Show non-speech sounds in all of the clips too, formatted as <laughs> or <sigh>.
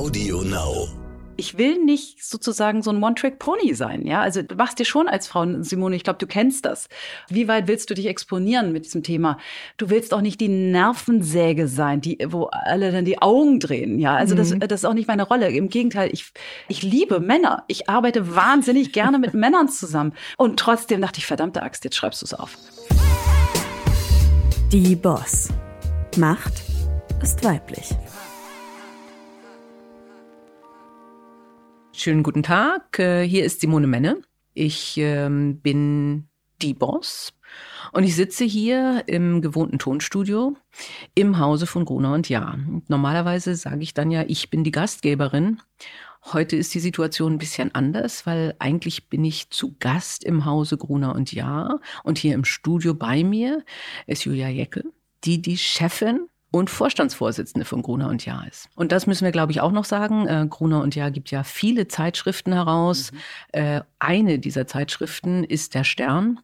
Audio Now. Ich will nicht sozusagen so ein One-Track-Pony sein, ja. Also du machst dir schon als Frau, Simone, ich glaube, du kennst das. Wie weit willst du dich exponieren mit diesem Thema? Du willst auch nicht die Nervensäge sein, die, wo alle dann die Augen drehen, ja. Also das, Mhm. das ist auch nicht meine Rolle. Im Gegenteil, ich, ich liebe Männer. Ich arbeite wahnsinnig gerne mit <laughs> Männern zusammen. Und trotzdem dachte ich, verdammte Axt, jetzt schreibst du es auf. Die Boss. Macht ist weiblich. Schönen guten Tag, äh, hier ist Simone Menne. Ich ähm, bin die Boss und ich sitze hier im gewohnten Tonstudio im Hause von Gruner und Jahr. Normalerweise sage ich dann ja, ich bin die Gastgeberin. Heute ist die Situation ein bisschen anders, weil eigentlich bin ich zu Gast im Hause Gruner und Jahr und hier im Studio bei mir ist Julia Jeckel, die die Chefin und Vorstandsvorsitzende von Gruner und Jahr ist. Und das müssen wir, glaube ich, auch noch sagen. Äh, Gruner und Jahr gibt ja viele Zeitschriften heraus. Äh, eine dieser Zeitschriften ist der Stern.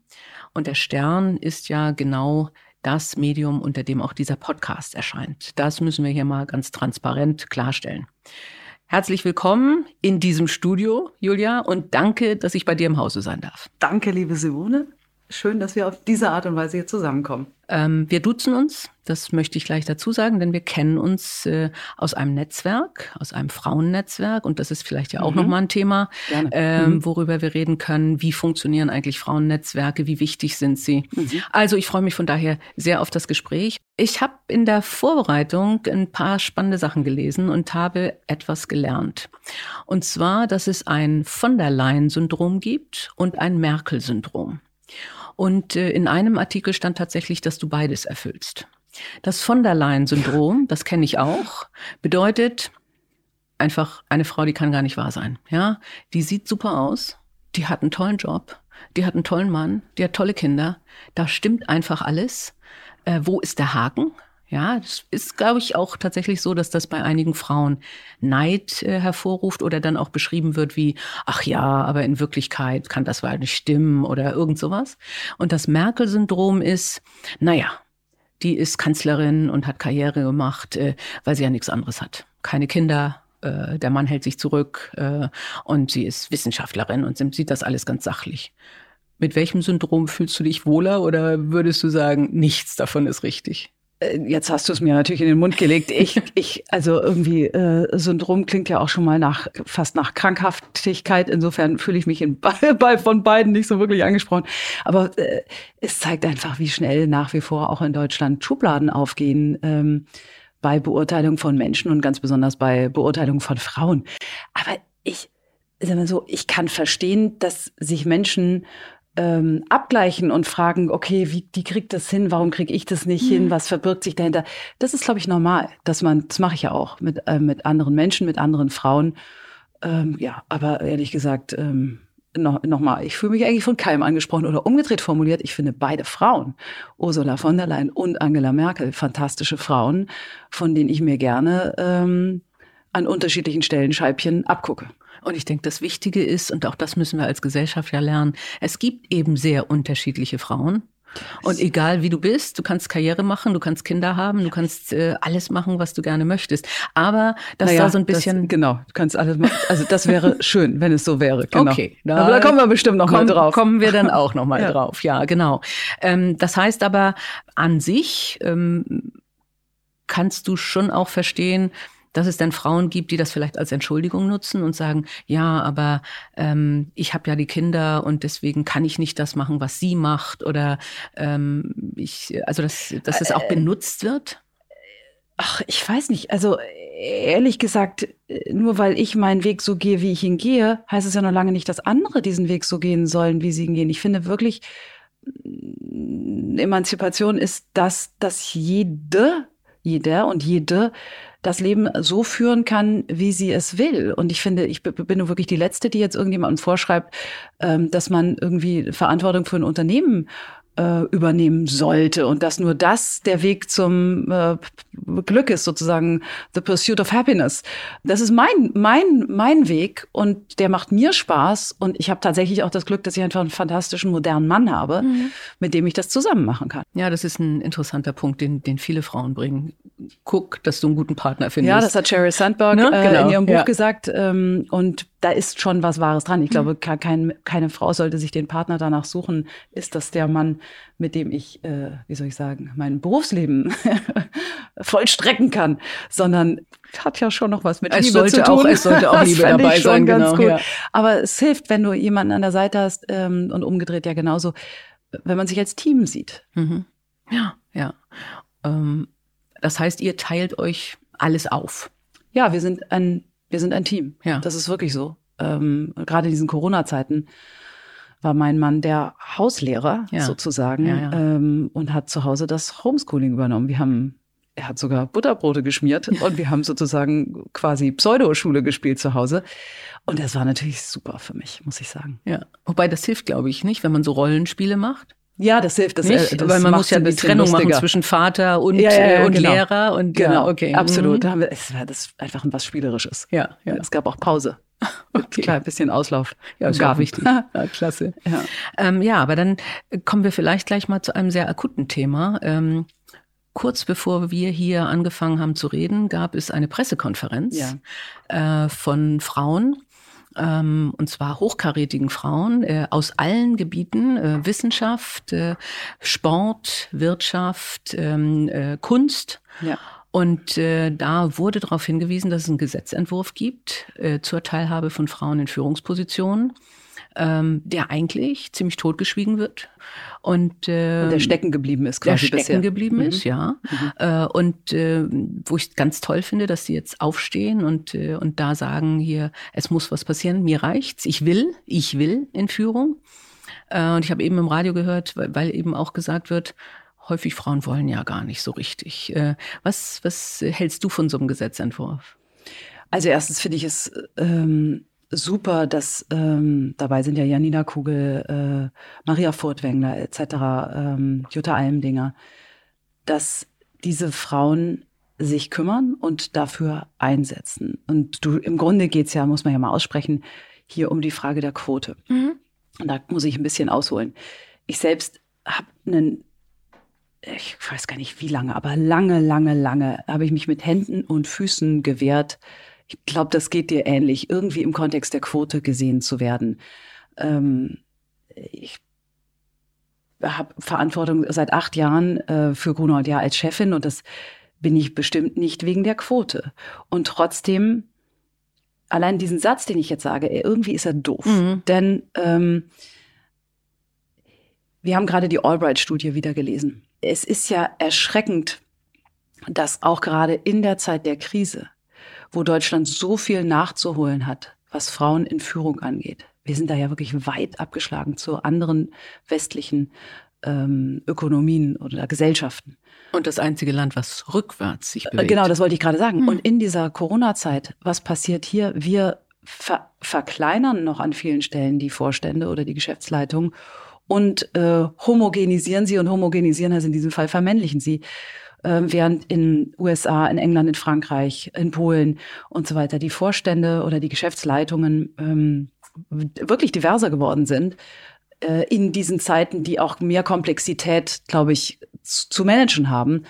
Und der Stern ist ja genau das Medium, unter dem auch dieser Podcast erscheint. Das müssen wir hier mal ganz transparent klarstellen. Herzlich willkommen in diesem Studio, Julia, und danke, dass ich bei dir im Hause sein darf. Danke, liebe Simone. Schön, dass wir auf diese Art und Weise hier zusammenkommen. Ähm, wir duzen uns, das möchte ich gleich dazu sagen, denn wir kennen uns äh, aus einem Netzwerk, aus einem Frauennetzwerk und das ist vielleicht ja auch Mhm. nochmal ein Thema, ähm, Mhm. worüber wir reden können. Wie funktionieren eigentlich Frauennetzwerke? Wie wichtig sind sie? Mhm. Also ich freue mich von daher sehr auf das Gespräch. Ich habe in der Vorbereitung ein paar spannende Sachen gelesen und habe etwas gelernt. Und zwar, dass es ein von der Leyen-Syndrom gibt und ein Merkel-Syndrom. Und äh, in einem Artikel stand tatsächlich, dass du beides erfüllst. Das von der Leyen-Syndrom, das kenne ich auch, bedeutet einfach eine Frau, die kann gar nicht wahr sein. Ja, die sieht super aus, die hat einen tollen Job, die hat einen tollen Mann, die hat tolle Kinder. Da stimmt einfach alles. Äh, wo ist der Haken? Ja, das ist, glaube ich, auch tatsächlich so, dass das bei einigen Frauen Neid äh, hervorruft oder dann auch beschrieben wird wie, ach ja, aber in Wirklichkeit kann das wohl nicht stimmen oder irgend sowas. Und das Merkel-Syndrom ist, naja, die ist Kanzlerin und hat Karriere gemacht, äh, weil sie ja nichts anderes hat. Keine Kinder, äh, der Mann hält sich zurück äh, und sie ist Wissenschaftlerin und sie sieht das alles ganz sachlich. Mit welchem Syndrom fühlst du dich wohler oder würdest du sagen, nichts davon ist richtig? Äh, Jetzt hast du es mir natürlich in den Mund gelegt. Ich, <laughs> ich, also irgendwie äh, Syndrom klingt ja auch schon mal nach fast nach Krankhaftigkeit. Insofern fühle ich mich in, <laughs> bei, von beiden nicht so wirklich angesprochen. Aber äh, es zeigt einfach, wie schnell nach wie vor auch in Deutschland Schubladen aufgehen ähm, bei Beurteilung von Menschen und ganz besonders bei Beurteilung von Frauen. Aber ich, sag mal so, ich kann verstehen, dass sich Menschen ähm, abgleichen und fragen, okay, wie die kriegt das hin, warum kriege ich das nicht hin, was verbirgt sich dahinter? Das ist, glaube ich, normal, dass man, das mache ich ja auch mit, äh, mit anderen Menschen, mit anderen Frauen. Ähm, ja, aber ehrlich gesagt, ähm, noch, noch mal, ich fühle mich eigentlich von keinem angesprochen oder umgedreht formuliert. Ich finde beide Frauen, Ursula von der Leyen und Angela Merkel, fantastische Frauen, von denen ich mir gerne ähm, an unterschiedlichen Stellen Scheibchen abgucke. Und ich denke, das Wichtige ist, und auch das müssen wir als Gesellschaft ja lernen, es gibt eben sehr unterschiedliche Frauen. Und egal wie du bist, du kannst Karriere machen, du kannst Kinder haben, du kannst äh, alles machen, was du gerne möchtest. Aber dass Naja, da so ein bisschen. Das, genau, du kannst alles machen. Also das wäre <laughs> schön, wenn es so wäre. Genau. Okay, da, aber da kommen wir bestimmt noch komm, mal drauf. Kommen wir dann auch noch mal <laughs> Ja. drauf. Ja, genau. Ähm, das heißt aber an sich ähm, kannst du schon auch verstehen, dass es dann Frauen gibt, die das vielleicht als Entschuldigung nutzen und sagen, ja, aber ähm, ich habe ja die Kinder und deswegen kann ich nicht das machen, was sie macht oder ähm, ich, also dass, dass es Äh, auch benutzt wird. Ach, ich weiß nicht. Also ehrlich gesagt, nur weil ich meinen Weg so gehe, wie ich ihn gehe, heißt es ja noch lange nicht, dass andere diesen Weg so gehen sollen, wie sie ihn gehen. Ich finde wirklich, Emanzipation ist das, dass jede, jeder und jede das Leben so führen kann, wie sie es will. Und ich finde, ich bin nur wirklich die Letzte, die jetzt irgendjemandem vorschreibt, ähm, dass man irgendwie Verantwortung für ein Unternehmen äh, übernehmen sollte und dass nur das der Weg zum äh, Glück ist, sozusagen the pursuit of happiness. Das ist mein, mein, mein Weg und der macht mir Spaß und ich habe tatsächlich auch das Glück, dass ich einfach einen fantastischen modernen Mann habe, mhm. mit dem ich das zusammen machen kann. Ja, das ist ein interessanter Punkt, den, den viele Frauen bringen. Guck, dass du einen guten Partner findest. Ja, das hat Sheryl Sandberg ne? äh, genau. in ihrem Buch ja. gesagt ähm, und da ist schon was Wahres dran. Ich glaube, mhm. kein, keine Frau sollte sich den Partner danach suchen, ist das der Mann, mit dem ich, äh, wie soll ich sagen, mein Berufsleben <laughs> vollstrecken kann, sondern hat ja schon noch was mit es Liebe zu tun. Auch, es sollte auch Liebe dabei sein, genau. Gut. Ja. Aber es hilft, wenn du jemanden an der Seite hast ähm, und umgedreht ja genauso, wenn man sich als Team sieht. Mhm. Ja, ja. Ähm, das heißt, ihr teilt euch alles auf. Ja, wir sind ein, wir sind ein Team. Ja. Das ist wirklich so. Ähm, gerade in diesen Corona-Zeiten war mein Mann der Hauslehrer ja. sozusagen ja, ja. Ähm, und hat zu Hause das Homeschooling übernommen. Wir haben, er hat sogar Butterbrote geschmiert <laughs> und wir haben sozusagen quasi Pseudoschule gespielt zu Hause. Und das war natürlich super für mich, muss ich sagen. Ja, wobei das hilft, glaube ich, nicht, wenn man so Rollenspiele macht. Ja, das hilft. Das, nicht, das weil man muss ja die Trennung lustiger. machen zwischen Vater und, ja, ja, ja, und genau. Lehrer und genau, okay, absolut. Mhm. Da haben wir, es war das einfach was Spielerisches. Ja, ja. Es gab auch Pause. <laughs> Okay. Klar, ein bisschen Auslauf. Ja, ist gar wichtig. <laughs> ja, klasse. Ja. Ähm, ja, aber dann kommen wir vielleicht gleich mal zu einem sehr akuten Thema. Ähm, kurz bevor wir hier angefangen haben zu reden, gab es eine Pressekonferenz ja. äh, von Frauen, ähm, und zwar hochkarätigen Frauen äh, aus allen Gebieten, äh, Wissenschaft, äh, Sport, Wirtschaft, ähm, äh, Kunst. Ja. Und äh, da wurde darauf hingewiesen, dass es einen Gesetzentwurf gibt äh, zur Teilhabe von Frauen in Führungspositionen, ähm, der eigentlich ziemlich totgeschwiegen wird. Und, äh, und der stecken geblieben ist quasi Der stecken bisher. geblieben mhm. ist, ja. Mhm. Äh, und äh, wo ich ganz toll finde, dass sie jetzt aufstehen und, äh, und da sagen hier, es muss was passieren, mir reicht's, ich will, ich will in Führung. Äh, und ich habe eben im Radio gehört, weil, weil eben auch gesagt wird, häufig Frauen wollen ja gar nicht so richtig. Äh, was, was hältst du von so einem Gesetzentwurf? Also erstens finde ich es ähm, super, dass ähm, dabei sind ja Janina Kugel, äh, Maria Furtwängler etc., ähm, Jutta Almdinger, dass diese Frauen sich kümmern und dafür einsetzen. Und du, im Grunde geht's ja, muss man ja mal aussprechen, hier um die Frage der Quote. Mhm. Und da muss ich ein bisschen ausholen. Ich selbst habe einen ich weiß gar nicht wie lange, aber lange, lange, lange habe ich mich mit Händen und Füßen gewehrt. Ich glaube, das geht dir ähnlich, irgendwie im Kontext der Quote gesehen zu werden. Ähm, ich habe Verantwortung seit acht Jahren äh, für Grunwald ja als Chefin und das bin ich bestimmt nicht wegen der Quote. Und trotzdem, allein diesen Satz, den ich jetzt sage, irgendwie ist er doof. Mhm. Denn ähm, wir haben gerade die Albright-Studie wieder gelesen es ist ja erschreckend, dass auch gerade in der Zeit der Krise, wo Deutschland so viel nachzuholen hat, was Frauen in Führung angeht, wir sind da ja wirklich weit abgeschlagen zu anderen westlichen ähm, Ökonomien oder Gesellschaften. Und das einzige Land, was rückwärts sich bewegt. Genau, das wollte ich gerade sagen. Hm. Und in dieser Corona-Zeit, was passiert hier? Wir ver verkleinern noch an vielen Stellen die Vorstände oder die Geschäftsleitung und äh, homogenisieren sie und homogenisieren heißt in diesem Fall vermännlichen sie. Äh, während in USA, in England, in Frankreich, in Polen und so weiter die Vorstände oder die Geschäftsleitungen ähm, wirklich diverser geworden sind äh, in diesen Zeiten, die auch mehr Komplexität, glaube ich, zu managen haben.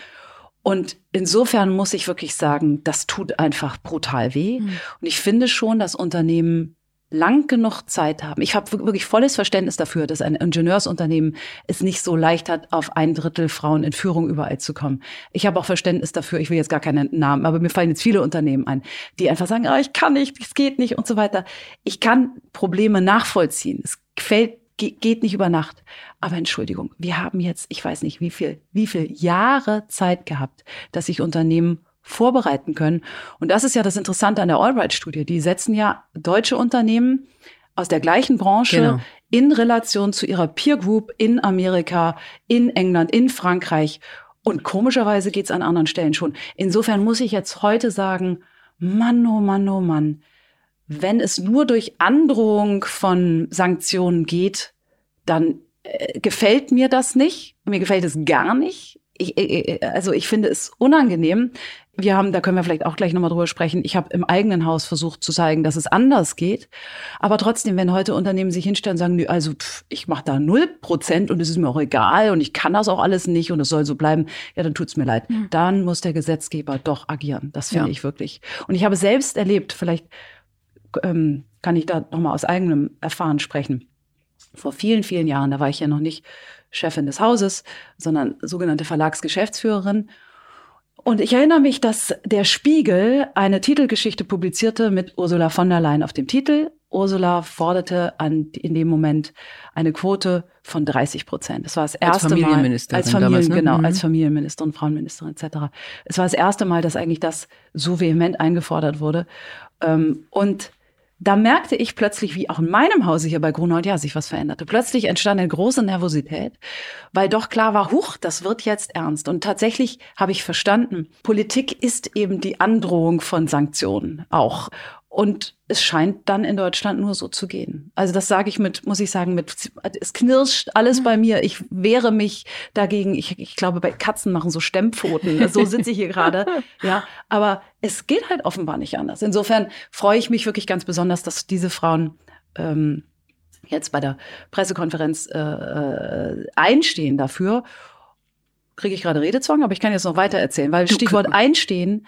Und insofern muss ich wirklich sagen, das tut einfach brutal weh. Mhm. Und ich finde schon, dass Unternehmen lang genug Zeit haben. Ich habe wirklich volles Verständnis dafür, dass ein Ingenieursunternehmen es nicht so leicht hat, auf ein Drittel Frauen in Führung überall zu kommen. Ich habe auch Verständnis dafür, ich will jetzt gar keinen Namen, aber mir fallen jetzt viele Unternehmen ein, die einfach sagen, oh, ich kann nicht, es geht nicht und so weiter. Ich kann Probleme nachvollziehen. Es fällt geht nicht über Nacht. Aber Entschuldigung, wir haben jetzt, ich weiß nicht, wie viel, wie viel Jahre Zeit gehabt, dass sich Unternehmen vorbereiten können. Und das ist ja das Interessante an der Albright-Studie. Die setzen ja deutsche Unternehmen aus der gleichen Branche genau. in Relation zu ihrer Peer Group in Amerika, in England, in Frankreich. Und komischerweise geht's an anderen Stellen schon. Insofern muss ich jetzt heute sagen, Mann, oh Mann, oh Mann, wenn es nur durch Androhung von Sanktionen geht, dann äh, gefällt mir das nicht. Mir gefällt es gar nicht. Ich, äh, also ich finde es unangenehm. Wir haben, da können wir vielleicht auch gleich nochmal drüber sprechen. Ich habe im eigenen Haus versucht zu zeigen, dass es anders geht. Aber trotzdem, wenn heute Unternehmen sich hinstellen und sagen, also pff, ich mache da null Prozent und es ist mir auch egal und ich kann das auch alles nicht und es soll so bleiben, ja, dann tut's mir leid. Mhm. Dann muss der Gesetzgeber doch agieren. Das finde ja. ich wirklich. Und ich habe selbst erlebt, vielleicht ähm, kann ich da nochmal aus eigenem Erfahren sprechen. Vor vielen, vielen Jahren, da war ich ja noch nicht Chefin des Hauses, sondern sogenannte Verlagsgeschäftsführerin. Und ich erinnere mich, dass der Spiegel eine Titelgeschichte publizierte mit Ursula von der Leyen auf dem Titel. Ursula forderte an, in dem Moment eine Quote von 30 Prozent. Das war das erste als Mal als Familien, damals, ne? genau, mhm. als Familienministerin, Frauenministerin etc. Es war das erste Mal, dass eigentlich das so vehement eingefordert wurde. Ähm, und da merkte ich plötzlich, wie auch in meinem Hause hier bei Grunhold ja sich was veränderte. Plötzlich entstand eine große Nervosität, weil doch klar war, huch, das wird jetzt ernst. Und tatsächlich habe ich verstanden, Politik ist eben die Androhung von Sanktionen auch. Und es scheint dann in Deutschland nur so zu gehen. Also das sage ich mit, muss ich sagen, mit, es knirscht alles bei mir. Ich wehre mich dagegen. Ich, ich glaube, bei Katzen machen so Stemmpfoten. So sitze ich hier gerade. <laughs> Ja, aber es geht halt offenbar nicht anders. Insofern freue ich mich wirklich ganz besonders, dass diese Frauen ähm, jetzt bei der Pressekonferenz äh, äh einstehen dafür. Kriege ich gerade Redezwang, aber ich kann jetzt noch weiter erzählen, weil Stichwort einstehen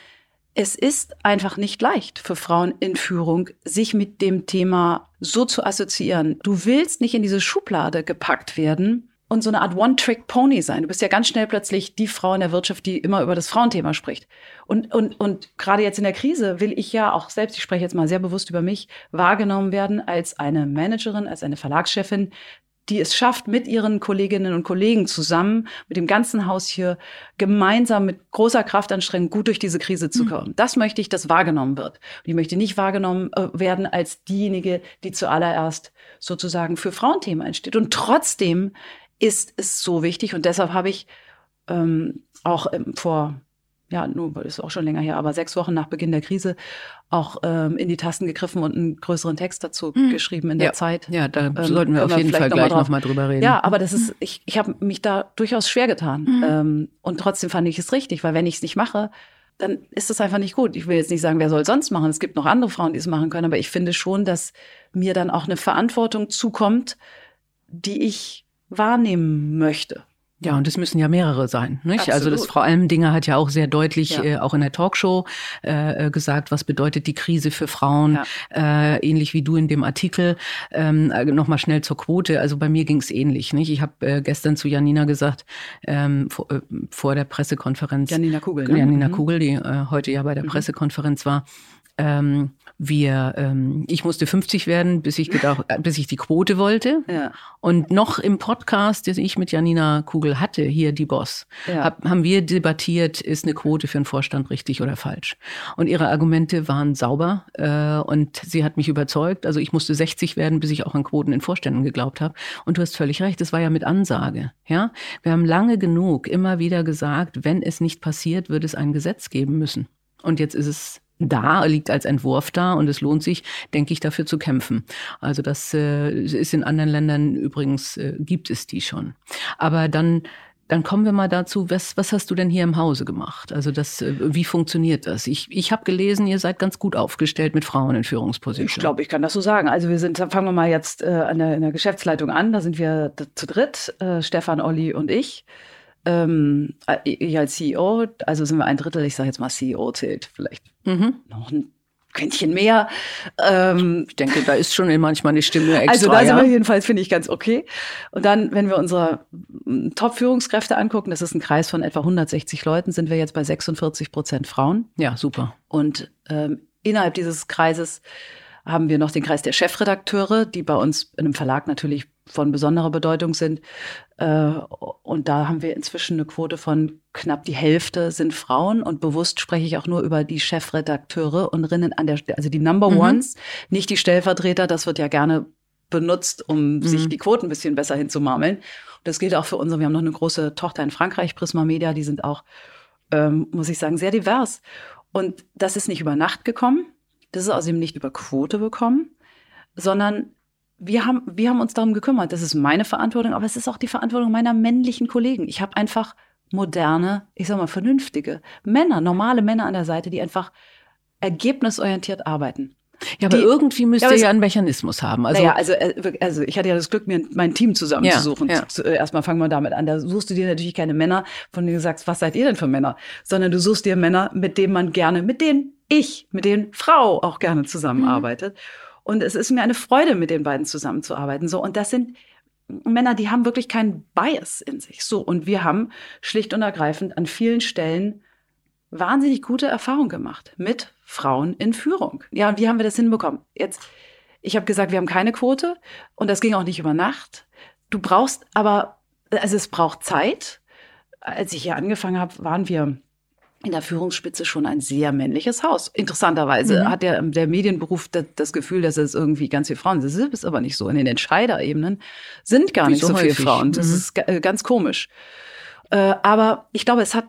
es ist einfach nicht leicht für Frauen in Führung, sich mit dem Thema so zu assoziieren. Du willst nicht in diese Schublade gepackt werden und so eine Art One-Trick-Pony sein. Du bist ja ganz schnell plötzlich die Frau in der Wirtschaft, die immer über das Frauenthema spricht. Und, und, und gerade jetzt in der Krise will ich ja auch selbst, ich spreche jetzt mal sehr bewusst über mich, wahrgenommen werden als eine Managerin, als eine Verlagschefin, die es schafft, mit ihren Kolleginnen und Kollegen zusammen, mit dem ganzen Haus hier, gemeinsam mit großer Kraftanstrengung gut durch diese Krise zu mhm. kommen. Mhm. Das möchte ich, dass wahrgenommen wird. Und ich möchte nicht wahrgenommen äh, werden als diejenige, die zuallererst sozusagen für Frauenthemen einsteht. Und trotzdem ist es so wichtig und deshalb habe ich ähm, auch ähm, vor ja, nur ist auch schon länger her, aber sechs Wochen nach Beginn der Krise auch ähm, in die Tasten gegriffen und einen größeren Text dazu mhm. geschrieben in der ja. Zeit. Ja, da ähm, sollten wir auf jeden Fall gleich noch mal drüber reden. Ja, aber das ist, ich, ich habe mich da durchaus schwer getan. Mhm. Ähm, und trotzdem fand ich es richtig, weil wenn ich es nicht mache, dann ist das einfach nicht gut. Ich will jetzt nicht sagen, wer soll sonst machen. Es gibt noch andere Frauen, die es machen können, aber ich finde schon, dass mir dann auch eine Verantwortung zukommt, die ich wahrnehmen möchte. Ja, und es müssen ja mehrere sein. Nicht? Absolut. Also das Frau Almendinger hat ja auch sehr deutlich ja. äh, auch in der Talkshow äh, äh, gesagt, was bedeutet die Krise für Frauen, ja. äh, ähnlich wie du in dem Artikel. Ähm, äh, Nochmal schnell zur Quote. Also bei mir ging es ähnlich. Nicht? Ich habe äh, gestern zu Janina gesagt, ähm, vor, äh, vor der Pressekonferenz. Janina Kugel. Ne? Janina mhm. Kugel, die äh, heute ja bei der mhm. Pressekonferenz war. Ähm, wir, ähm, ich musste 50 werden, bis ich gedacht, äh, bis ich die Quote wollte. Ja. Und noch im Podcast, den ich mit Janina Kugel hatte, hier die Boss, ja. hab, haben wir debattiert, ist eine Quote für einen Vorstand richtig oder falsch? Und ihre Argumente waren sauber äh, und sie hat mich überzeugt. Also ich musste 60 werden, bis ich auch an Quoten in Vorständen geglaubt habe. Und du hast völlig recht, das war ja mit Ansage. Ja, wir haben lange genug immer wieder gesagt, wenn es nicht passiert, wird es ein Gesetz geben müssen. Und jetzt ist es da, liegt als Entwurf da und es lohnt sich, denke ich, dafür zu kämpfen. Also das äh, ist in anderen Ländern übrigens, äh, gibt es die schon. Aber dann dann kommen wir mal dazu, was, was hast du denn hier im Hause gemacht? Also das, äh, wie funktioniert das? Ich, ich habe gelesen, ihr seid ganz gut aufgestellt mit Frauen in Führungspositionen. Ich glaube, ich kann das so sagen. Also wir sind, fangen wir mal jetzt äh, an der, in der Geschäftsleitung an. Da sind wir zu dritt, äh, Stefan, Olli und ich ähm, ich als CEO, also sind wir ein Drittel, ich sage jetzt mal CEO zählt vielleicht mhm. noch ein Quäntchen mehr. Ähm, ich denke, da ist schon manchmal eine Stimme extra. Also da sind wir jedenfalls, finde ich, ganz okay. Und dann, wenn wir unsere Top-Führungskräfte angucken, das ist ein Kreis von etwa 160 Leuten, sind wir jetzt bei 46 Prozent Frauen. Ja, super. Und ähm, innerhalb dieses Kreises haben wir noch den Kreis der Chefredakteure, die bei uns in einem Verlag natürlich von besonderer Bedeutung sind. Äh, und da haben wir inzwischen eine Quote von knapp die Hälfte sind Frauen. Und bewusst spreche ich auch nur über die Chefredakteure und Rinnen an der, also die Number mhm. Ones, nicht die Stellvertreter. Das wird ja gerne benutzt, um mhm. sich die Quoten ein bisschen besser hinzumarmeln. Und das gilt auch für unsere. Wir haben noch eine große Tochter in Frankreich, Prisma Media. Die sind auch, ähm, muss ich sagen, sehr divers. Und das ist nicht über Nacht gekommen. Das ist außerdem nicht über Quote bekommen, sondern wir haben, wir haben uns darum gekümmert. Das ist meine Verantwortung, aber es ist auch die Verantwortung meiner männlichen Kollegen. Ich habe einfach moderne, ich sag mal vernünftige Männer, normale Männer an der Seite, die einfach ergebnisorientiert arbeiten. Ja, aber Die- irgendwie müsst Ja, ihr ja einen Mechanismus haben. Also, naja, also, äh, also ich hatte ja das Glück, mir mein Team zusammenzusuchen. Ja, ja. Äh, Erstmal fangen wir damit an. Da suchst du dir natürlich keine Männer, von denen du sagst, was seid ihr denn für Männer? Sondern du suchst dir Männer, mit denen man gerne, mit denen ich, mit denen Frau auch gerne zusammenarbeitet. Und es ist mir eine Freude, mit den beiden zusammenzuarbeiten. So, und das sind Männer, die haben wirklich keinen Bias in sich. So, und wir haben schlicht und ergreifend an vielen Stellen wahnsinnig gute Erfahrungen gemacht mit Frauen in Führung. Ja, und wie haben wir das hinbekommen? Jetzt, ich habe gesagt, wir haben keine Quote und das ging auch nicht über Nacht. Du brauchst aber, also es braucht Zeit. Als ich hier angefangen habe, waren wir in der Führungsspitze schon ein sehr männliches Haus. Interessanterweise Mhm. hat der, der Medienberuf das, das Gefühl, dass es irgendwie ganz viele Frauen sind. Das ist aber nicht so. In den Entscheiderebenen sind gar Wie nicht so so, viele. Frauen. Das Mhm. ist äh, ganz komisch. Äh, aber ich glaube, es hat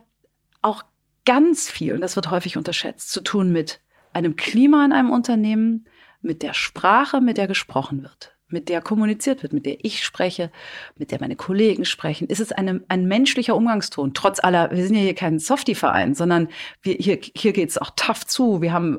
auch ganz viel, und das wird häufig unterschätzt, zu tun mit einem Klima in einem Unternehmen, mit der Sprache, mit der gesprochen wird, mit der kommuniziert wird, mit der ich spreche, mit der meine Kollegen sprechen. Ist es eine, ein menschlicher Umgangston? Trotz aller, wir sind ja hier kein Softie-Verein, sondern wir, hier, hier geht es auch tough zu. Wir haben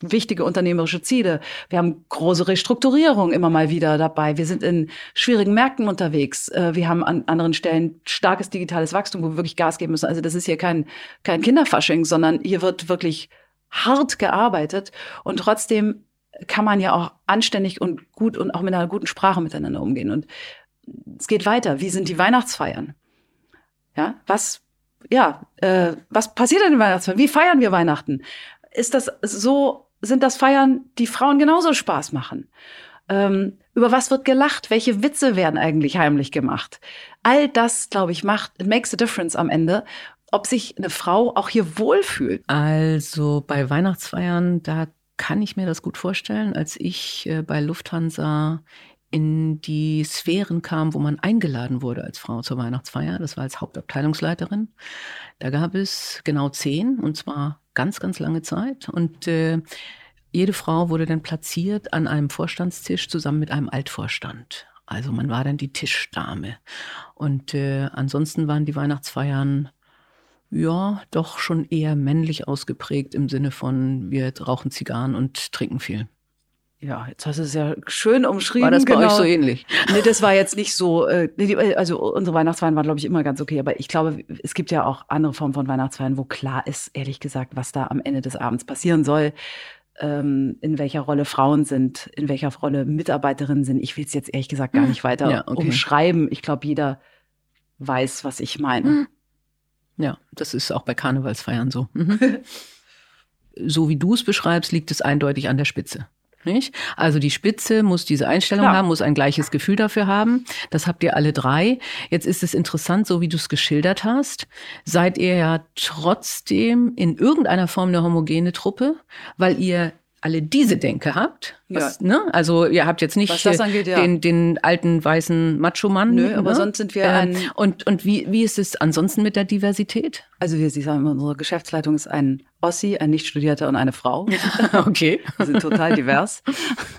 wichtige unternehmerische Ziele. Wir haben große Restrukturierung immer mal wieder dabei. Wir sind in schwierigen Märkten unterwegs. Äh, Wir haben an anderen Stellen starkes digitales Wachstum, wo wir wirklich Gas geben müssen. Also das ist hier kein, kein Kinderfasching, sondern hier wird wirklich hart gearbeitet und trotzdem kann man ja auch anständig und gut und auch mit einer guten Sprache miteinander umgehen. Und es geht weiter. Wie sind die Weihnachtsfeiern? Ja, was, ja, äh, was passiert in den Weihnachtsfeiern? Wie feiern wir Weihnachten? Ist das so, sind das Feiern, die Frauen genauso Spaß machen? Ähm, über was wird gelacht? Welche Witze werden eigentlich heimlich gemacht? All das, glaube ich, macht, it makes a difference am Ende, ob sich eine Frau auch hier wohlfühlt. Also bei Weihnachtsfeiern, da kann ich mir das gut vorstellen, als ich äh, bei Lufthansa in die Sphären kam, wo man eingeladen wurde als Frau zur Weihnachtsfeier. Das war als Hauptabteilungsleiterin. Da gab es genau zehn und zwar ganz, ganz lange Zeit. Und äh, jede Frau wurde dann platziert an einem Vorstandstisch zusammen mit einem Altvorstand. Also man war dann die Tischdame. Und äh, ansonsten waren die Weihnachtsfeiern ja, doch schon eher männlich ausgeprägt im Sinne von, wir rauchen Zigarren und trinken viel. Ja, jetzt hast du es ja schön umschrieben. War das bei genau. euch so ähnlich? Nee, das war jetzt nicht so, äh, also unsere Weihnachtsfeiern waren, glaube ich, immer ganz okay, aber ich glaube, es gibt ja auch andere Formen von Weihnachtsfeiern, wo klar ist, ehrlich gesagt, was da am Ende des Abends passieren soll, ähm, in welcher Rolle Frauen sind, in welcher Rolle Mitarbeiterinnen sind. Ich will es jetzt ehrlich gesagt gar nicht weiter Ja, okay. umschreiben. Ich glaube, jeder weiß, was ich meine. Ja, das ist auch bei Karnevalsfeiern so. Mhm. <laughs> so wie du es beschreibst, liegt es eindeutig an der Spitze. Nicht? Also die Spitze muss diese Einstellung Klar. haben, muss ein gleiches Gefühl dafür haben. Das habt ihr alle drei. Jetzt ist es interessant, so wie du es geschildert hast, seid ihr ja trotzdem in irgendeiner Form eine homogene Truppe, weil ihr alle diese Denke habt. Was, ne? Also ihr habt jetzt nicht angeht, ja. den, den alten weißen Macho-Mann. Nö, aber ne? sonst sind wir Ähm, ein- und und wie, wie ist es ansonsten mit der Diversität? Also wir Sie sagen, immer, unsere Geschäftsleitung ist ein Ossi, ein Nichtstudierter und eine Frau. <laughs> okay. Wir sind total divers.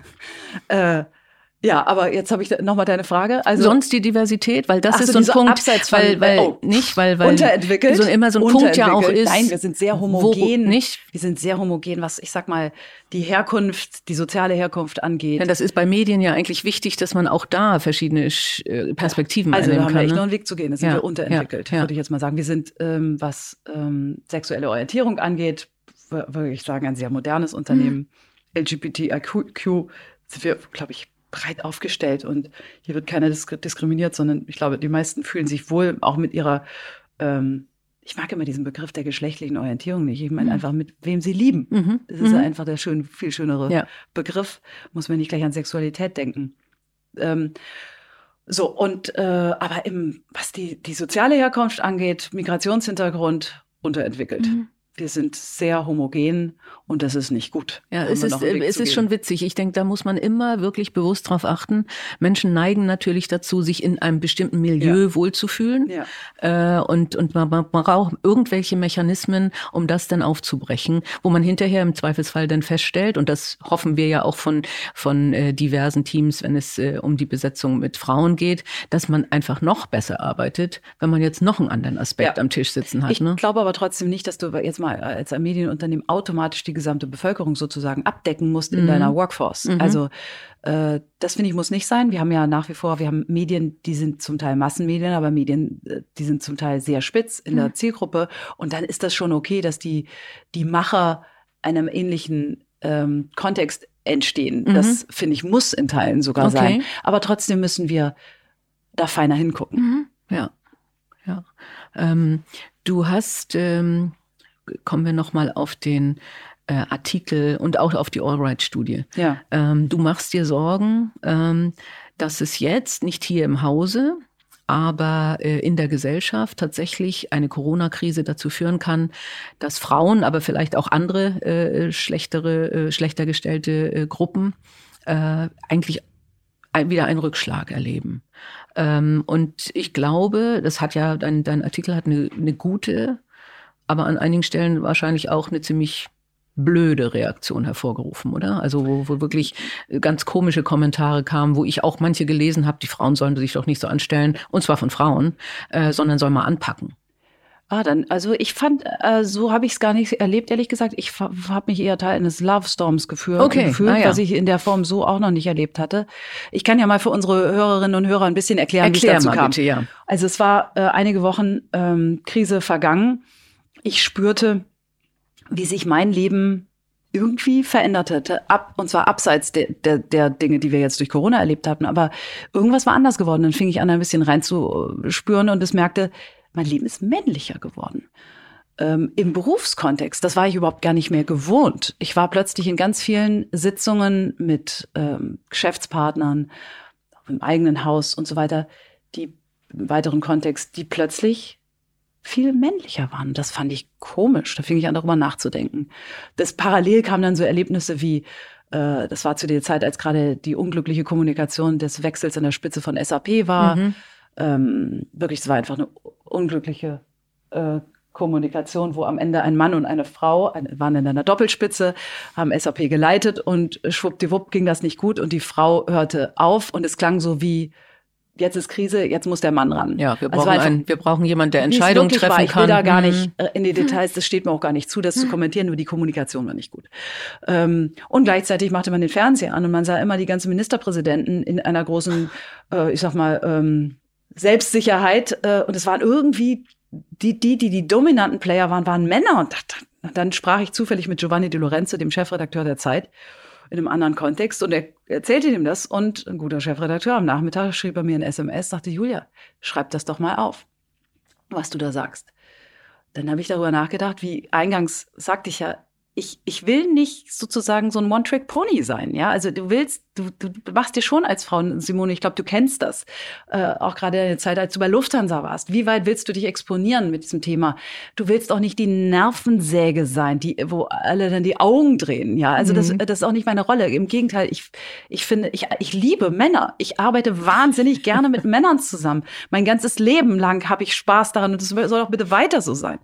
<laughs> äh, ja, aber jetzt habe ich nochmal deine Frage. Also sonst die Diversität, weil das ist so, so ein Punkt, abseits weil, weil oh. nicht, weil, weil unterentwickelt. so immer so ein Punkt ja auch ist. Nein, wir sind sehr wo- homogen. nicht? Wir sind sehr homogen, was ich sag mal die Herkunft, die soziale Herkunft angeht. Denn das ist bei Medien ja eigentlich wichtig, dass man auch da verschiedene äh, Perspektiven also da einnehmen haben wir kann. echt noch Ne? einen Weg zu gehen. Da sind Ja, wir unterentwickelt, ja, ja. würde ich jetzt mal sagen. Wir sind, ähm, was ähm, sexuelle Orientierung angeht, würde ich sagen, ein sehr modernes Unternehmen. LGBTIQ sind wir, glaube ich, breit aufgestellt und hier wird keiner disk diskriminiert, sondern ich glaube, die meisten fühlen sich wohl auch mit ihrer, ähm, ich mag immer diesen Begriff der geschlechtlichen Orientierung nicht. Ich meine Mhm. einfach mit wem sie lieben. Mhm. Das ist Mhm. einfach der schön, viel schönere Ja. Begriff. Muss man nicht gleich an Sexualität denken. Ähm, so, und äh, aber im, was die, die soziale Herkunft angeht, Migrationshintergrund unterentwickelt. Wir sind sehr homogen und das ist nicht gut. Ja, es ist, es ist schon witzig. Ich denke, da muss man immer wirklich bewusst drauf achten. Menschen neigen natürlich dazu, sich in einem bestimmten Milieu ja. wohlzufühlen. Ja. Äh, und, und man, man braucht irgendwelche Mechanismen, um das dann aufzubrechen, wo man hinterher im Zweifelsfall dann feststellt, und das hoffen wir ja auch von, von äh, diversen Teams, wenn es äh, um die Besetzung mit Frauen geht, dass man einfach noch besser arbeitet, wenn man jetzt noch einen anderen Aspekt ja. am Tisch sitzen hat. Ich ne? glaube aber trotzdem nicht, dass du jetzt mal als ein Medienunternehmen automatisch die gesamte Bevölkerung sozusagen abdecken musst in mhm. deiner Workforce. Mhm. Also äh, das finde ich muss nicht sein. Wir haben ja nach wie vor, wir haben Medien, die sind zum Teil Massenmedien, aber Medien, äh, die sind zum Teil sehr spitz in mhm. der Zielgruppe. Und dann ist das schon okay, dass die, die Macher einem ähnlichen ähm, Kontext entstehen. Mhm. Das finde ich muss in Teilen sogar okay. sein. Aber trotzdem müssen wir da feiner hingucken. Mhm. Ja, ja. Ähm, du hast, ähm, kommen wir noch mal auf den äh, Artikel und auch auf die Allright-Studie. Ja. Ähm, du machst dir Sorgen, ähm, dass es jetzt nicht hier im Hause, aber äh, in der Gesellschaft tatsächlich eine Corona-Krise dazu führen kann, dass Frauen, aber vielleicht auch andere äh, schlechtere, äh, schlechter gestellte äh, Gruppen äh, eigentlich wieder einen Rückschlag erleben. Ähm, und ich glaube, das hat ja, dein, dein Artikel hat eine, eine gute, aber an einigen Stellen wahrscheinlich auch eine ziemlich blöde Reaktion hervorgerufen, oder? Also wo, wo wirklich ganz komische Kommentare kamen, wo ich auch manche gelesen habe, die Frauen sollen sich doch nicht so anstellen, und zwar von Frauen, äh, sondern soll mal anpacken. Ah, dann, also ich fand, äh, so habe ich es gar nicht erlebt, ehrlich gesagt. Ich habe mich eher Teil eines Love Storms gefühlt, okay. gefühlt ah, ja. was ich in der Form so auch noch nicht erlebt hatte. Ich kann ja mal für unsere Hörerinnen und Hörer ein bisschen erklären, Erklär wie es dazu mal kam. Bitte, ja. Also es war äh, einige Wochen ähm, Krise vergangen. Ich spürte, wie sich mein Leben irgendwie verändert hätte, ab, und zwar abseits der, der, der Dinge, die wir jetzt durch Corona erlebt hatten. Aber irgendwas war anders geworden. Dann fing ich an, ein bisschen reinzuspüren und es merkte, mein Leben ist männlicher geworden. Ähm, Im Berufskontext, das war ich überhaupt gar nicht mehr gewohnt. Ich war plötzlich in ganz vielen Sitzungen mit ähm, Geschäftspartnern, im eigenen Haus und so weiter, die im weiteren Kontext, die plötzlich viel männlicher waren. Das fand ich komisch. Da fing ich an, darüber nachzudenken. Das parallel kamen dann so Erlebnisse wie, äh, das war zu der Zeit, als gerade die unglückliche Kommunikation des Wechsels an der Spitze von SAP war. Mhm. Ähm, wirklich, es war einfach eine unglückliche äh, Kommunikation, wo am Ende ein Mann und eine Frau eine, waren in einer Doppelspitze, haben SAP geleitet und schwuppdiwupp ging das nicht gut und die Frau hörte auf und es klang so wie jetzt ist Krise, jetzt muss der Mann ran. Ja, wir also brauchen, also einen, wir brauchen jemanden, der Entscheidungen treffen war. Ich will da gar nicht mhm. äh, in die Details, das steht mir auch gar nicht zu, das zu kommentieren, nur die Kommunikation war nicht gut. Ähm, und gleichzeitig machte man den Fernseher an und man sah immer die ganzen Ministerpräsidenten in einer großen, äh, ich sag mal, ähm, Selbstsicherheit äh, und es waren irgendwie die, die, die die dominanten Player waren, waren Männer und dann sprach ich zufällig mit Giovanni De Lorenzo, dem Chefredakteur der Zeit in einem anderen Kontext und er erzählte ihm das und ein guter Chefredakteur am Nachmittag schrieb er mir ein SMS, sagte Julia, schreib das doch mal auf, was du da sagst. Dann habe ich darüber nachgedacht, wie eingangs sagte ich ja, ich, ich will nicht sozusagen so ein One-Trick-Pony sein, ja. Also du willst, du, du machst dir schon als Frau, Simone, ich glaube, du kennst das, äh, auch gerade in der Zeit, als du bei Lufthansa warst. Wie weit willst du dich exponieren mit diesem Thema? Du willst auch nicht die Nervensäge sein, die, wo alle dann die Augen drehen, ja. Also mhm. das, das ist auch nicht meine Rolle. Im Gegenteil, ich, ich finde, ich, ich liebe Männer. Ich arbeite wahnsinnig gerne mit Männern zusammen. Mein ganzes Leben lang habe ich Spaß daran und das soll auch bitte weiter so sein.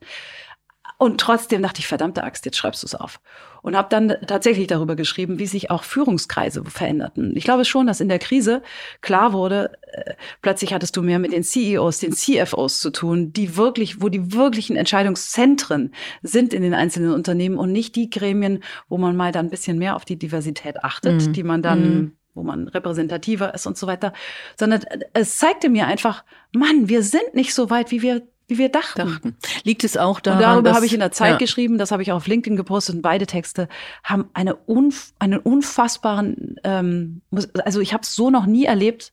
Und trotzdem dachte ich, verdammte Axt, jetzt schreibst du es auf. Und habe dann tatsächlich darüber geschrieben, wie sich auch Führungskreise veränderten. Ich glaube schon, dass in der Krise klar wurde, äh, plötzlich hattest du mehr mit den CEOs, den CFOs zu tun, die wirklich, wo die wirklichen Entscheidungszentren sind in den einzelnen Unternehmen und nicht die Gremien, wo man mal dann ein bisschen mehr auf die Diversität achtet, mhm. die man dann mhm wo man repräsentativer ist und so weiter, sondern es zeigte mir einfach, Mann, wir sind nicht so weit, wie wir wie wir dachten. dachten. Liegt es auch daran, und darüber habe ich in der Zeit ja. geschrieben, das habe ich auch auf LinkedIn gepostet und beide Texte haben eine unf einen unfassbaren, ähm, also ich habe es so noch nie erlebt,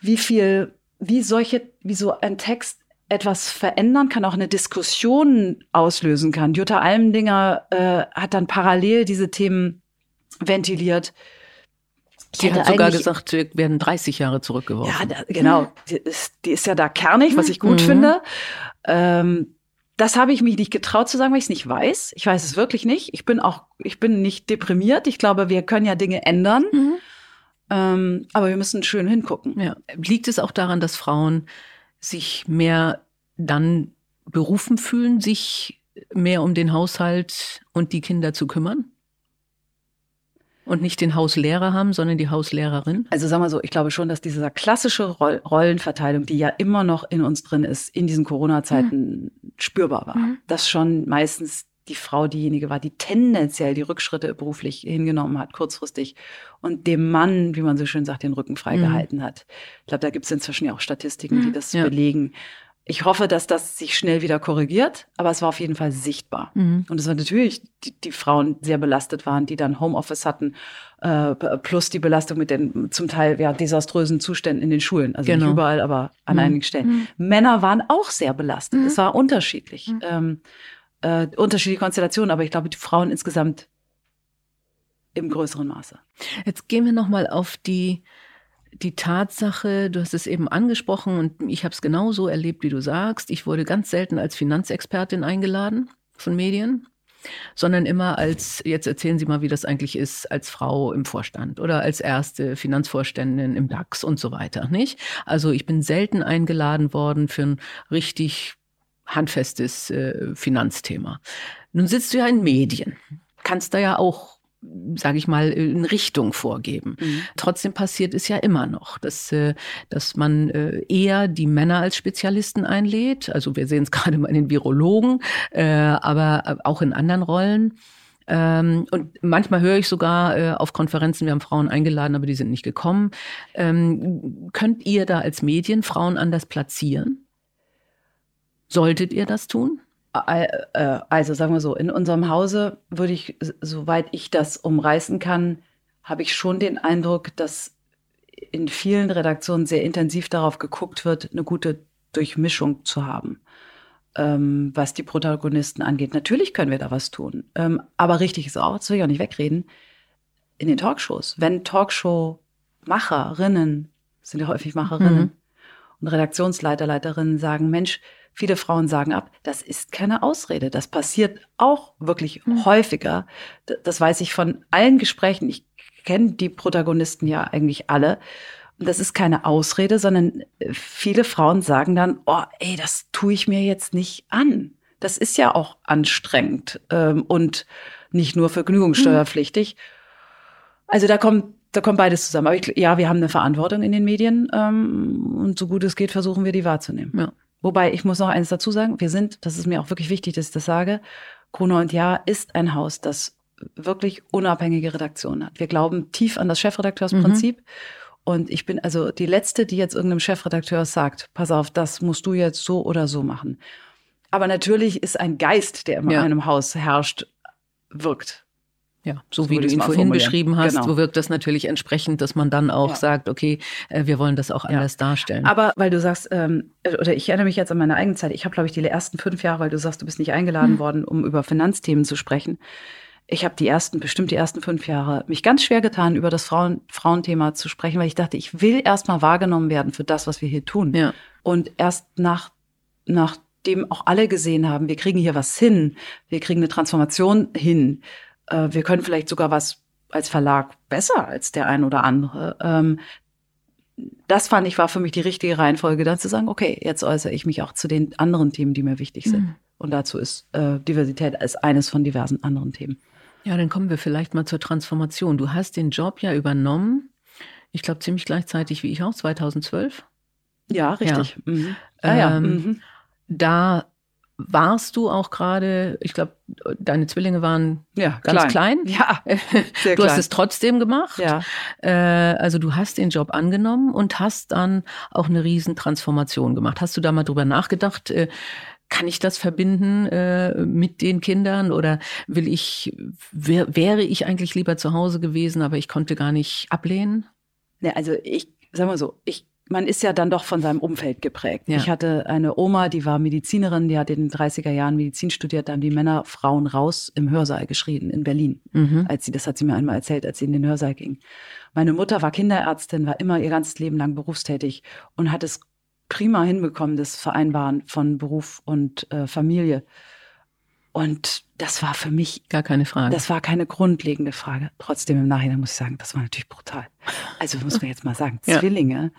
wie viel, wie solche, wie so ein Text etwas verändern kann, auch eine Diskussion auslösen kann. Jutta Almendinger äh, hat dann parallel diese Themen ventiliert. Sie hat sogar gesagt, wir werden 30 Jahre zurückgeworfen. Ja, da, genau. Die ist, die ist, ja da kernig, was ich gut mhm. finde. Ähm, das habe ich mich nicht getraut zu sagen, weil ich es nicht weiß. Ich weiß es wirklich nicht. Ich bin auch, ich bin nicht deprimiert. Ich glaube, wir können ja Dinge ändern. Mhm. Ähm, aber wir müssen schön hingucken. Ja. Liegt es auch daran, dass Frauen sich mehr dann berufen fühlen, sich mehr um den Haushalt und die Kinder zu kümmern? Und nicht den Hauslehrer haben, sondern die Hauslehrerin? Also sagen wir so, ich glaube schon, dass diese klassische Rollenverteilung, die ja immer noch in uns drin ist, in diesen Corona-Zeiten mhm. spürbar war. Mhm. Dass schon meistens die Frau diejenige war, die tendenziell die Rückschritte beruflich hingenommen hat, kurzfristig, und dem Mann, wie man so schön sagt, den Rücken freigehalten mhm. hat. Ich glaube, da gibt es inzwischen ja auch Statistiken, die mhm. das ja. belegen. Ich hoffe, dass das sich schnell wieder korrigiert, aber es war auf jeden Fall sichtbar. Mhm. Und es war natürlich, die, die Frauen sehr belastet waren, die dann Homeoffice hatten, äh, plus die Belastung mit den zum Teil ja desaströsen Zuständen in den Schulen. Also genau. nicht überall, aber an mhm. einigen Stellen. Mhm. Männer waren auch sehr belastet. Mhm. Es war unterschiedlich. Mhm. Ähm, äh, unterschiedliche Konstellationen, aber ich glaube, die Frauen insgesamt im größeren Maße. Jetzt gehen wir nochmal auf die die Tatsache, du hast es eben angesprochen und ich habe es genauso erlebt, wie du sagst. Ich wurde ganz selten als Finanzexpertin eingeladen von Medien, sondern immer als, jetzt erzählen Sie mal, wie das eigentlich ist, als Frau im Vorstand oder als erste Finanzvorständin im DAX und so weiter, nicht? Also ich bin selten eingeladen worden für ein richtig handfestes äh, Finanzthema. Nun sitzt du ja in Medien, kannst da ja auch sage ich mal, in Richtung vorgeben. Mhm. Trotzdem passiert es ja immer noch, dass, äh, dass man äh, eher die Männer als Spezialisten einlädt. Also wir sehen es <laughs> gerade mal in den Virologen, äh, aber auch in anderen Rollen. Ähm, und manchmal höre ich sogar auf Konferenzen, wir haben Frauen eingeladen, aber die sind nicht gekommen. Ähm, könnt ihr da als Medien Frauen anders platzieren? Solltet ihr das tun? Äh, also sagen wir so, in unserem Hause würde ich, soweit ich das umreißen kann, habe ich schon den Eindruck, dass in vielen Redaktionen sehr intensiv darauf geguckt wird, eine gute Durchmischung zu haben, ähm, was die Protagonisten angeht. Natürlich können wir da was tun. Ähm, aber richtig ist auch, das will ich auch nicht wegreden, in den Talkshows, wenn Talkshow-Macherinnen, sind ja häufig Macherinnen, mhm. und Redaktionsleiter, Leiterinnen sagen, Mensch, Viele Frauen sagen ab, das ist keine Ausrede. Das passiert auch wirklich mhm. häufiger. Das weiß ich von allen Gesprächen. Ich kenne die Protagonisten ja eigentlich alle. Und das ist keine Ausrede, sondern äh, viele Frauen sagen dann, oh, ey, das tue ich mir jetzt nicht an. Das ist ja auch anstrengend ähm, und nicht nur vergnügungssteuerpflichtig. Also da kommt da kommt beides zusammen. Aber ich, ja, wir haben eine Verantwortung in den Medien ähm, und so gut es geht, versuchen wir die wahrzunehmen. Ja. Wobei, ich muss noch eines dazu sagen, wir sind, das ist mir auch wirklich wichtig, dass ich das sage, Gruner und Jahr ist ein Haus, das wirklich unabhängige Redaktionen hat. Wir glauben tief an das Chefredakteursprinzip. Mhm. Und ich bin also die Letzte, die jetzt irgendeinem Chefredakteur sagt, pass auf, das musst du jetzt so oder so machen. Aber natürlich ist ein Geist, der immer ja. in einem Haus herrscht, wirkt. Ja, so, so wie du ihn vorhin beschrieben hast, genau. so wirkt das natürlich entsprechend, dass man dann auch ja. sagt, okay, äh, wir wollen das auch anders ja. darstellen. Aber weil du sagst, ähm, oder ich erinnere mich jetzt an meine eigene Zeit, ich habe, glaube ich, die ersten fünf Jahre, weil du sagst, du bist nicht eingeladen hm. worden, um über Finanzthemen zu sprechen. Ich habe die ersten, bestimmt die ersten fünf Jahre, mich ganz schwer getan, über das Frauen, Frauenthema zu sprechen, weil ich dachte, ich will erstmal wahrgenommen werden für das, was wir hier tun. Ja. Und erst nach, nachdem auch alle gesehen haben, wir kriegen hier was hin, wir kriegen eine Transformation hin, äh, wir können vielleicht sogar was als Verlag besser als der ein oder andere. Ähm, das fand ich war für mich die richtige Reihenfolge, dann zu sagen, okay, jetzt äußere ich mich auch zu den anderen Themen, die mir wichtig sind. Mhm. Und dazu ist äh, Diversität als eines von diversen anderen Themen. Ja, dann kommen wir vielleicht mal zur Transformation. Du hast den Job ja übernommen, ich glaube ziemlich gleichzeitig wie ich auch, 2012. Ja, richtig. Ja. Mhm. Ah, ja. Ähm, mhm. Da warst du auch gerade, ich glaube, deine Zwillinge waren ja, ganz klein. klein. Ja. du klein. hast es trotzdem gemacht. Ja. Äh, also du hast den Job angenommen und hast dann auch eine Riesentransformation gemacht. Hast du da mal drüber nachgedacht? Äh, kann ich das verbinden äh, mit den Kindern oder will ich, wär, wäre ich eigentlich lieber zu Hause gewesen, aber ich konnte gar nicht ablehnen? Ja, also ich sag mal so, ich man ist ja dann doch von seinem Umfeld geprägt. Ja. Ich hatte eine Oma, die war Medizinerin, die hat in den 30er Jahren Medizin studiert, da haben die Männer Frauen raus im Hörsaal geschrien in Berlin. Mhm. Als sie, das hat sie mir einmal erzählt, als sie in den Hörsaal ging. Meine Mutter war Kinderärztin, war immer ihr ganzes Leben lang berufstätig und hat es prima hinbekommen, das Vereinbaren von Beruf und äh, Familie. Und das war für mich gar keine Frage. Das war keine grundlegende Frage. Trotzdem im Nachhinein muss ich sagen, das war natürlich brutal. Also muss man jetzt mal sagen, ja. Zwillinge.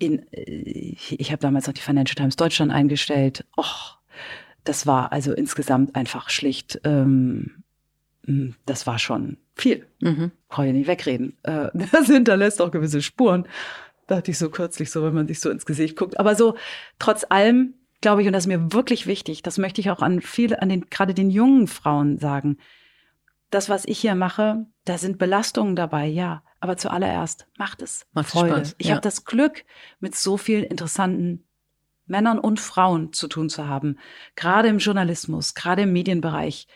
In, äh, ich habe damals noch die Financial Times Deutschland eingestellt. Och, das war also insgesamt einfach schlicht. Ähm, hm, das war schon viel. Mhm. Brauche ich nicht wegreden. Äh, <laughs> das hinterlässt auch gewisse Spuren. Dachte ich so kürzlich so, wenn man sich so ins Gesicht guckt. Aber so trotz allem glaube ich, und das ist mir wirklich wichtig, das möchte ich auch an viele, an den, gerade den jungen Frauen sagen. Das, was ich hier mache, da sind Belastungen dabei, ja. Aber zuallererst macht es macht Freude. Spaß, ich ja. habe das Glück, mit so vielen interessanten Männern und Frauen zu tun zu haben. Gerade im Journalismus, gerade im Medienbereich.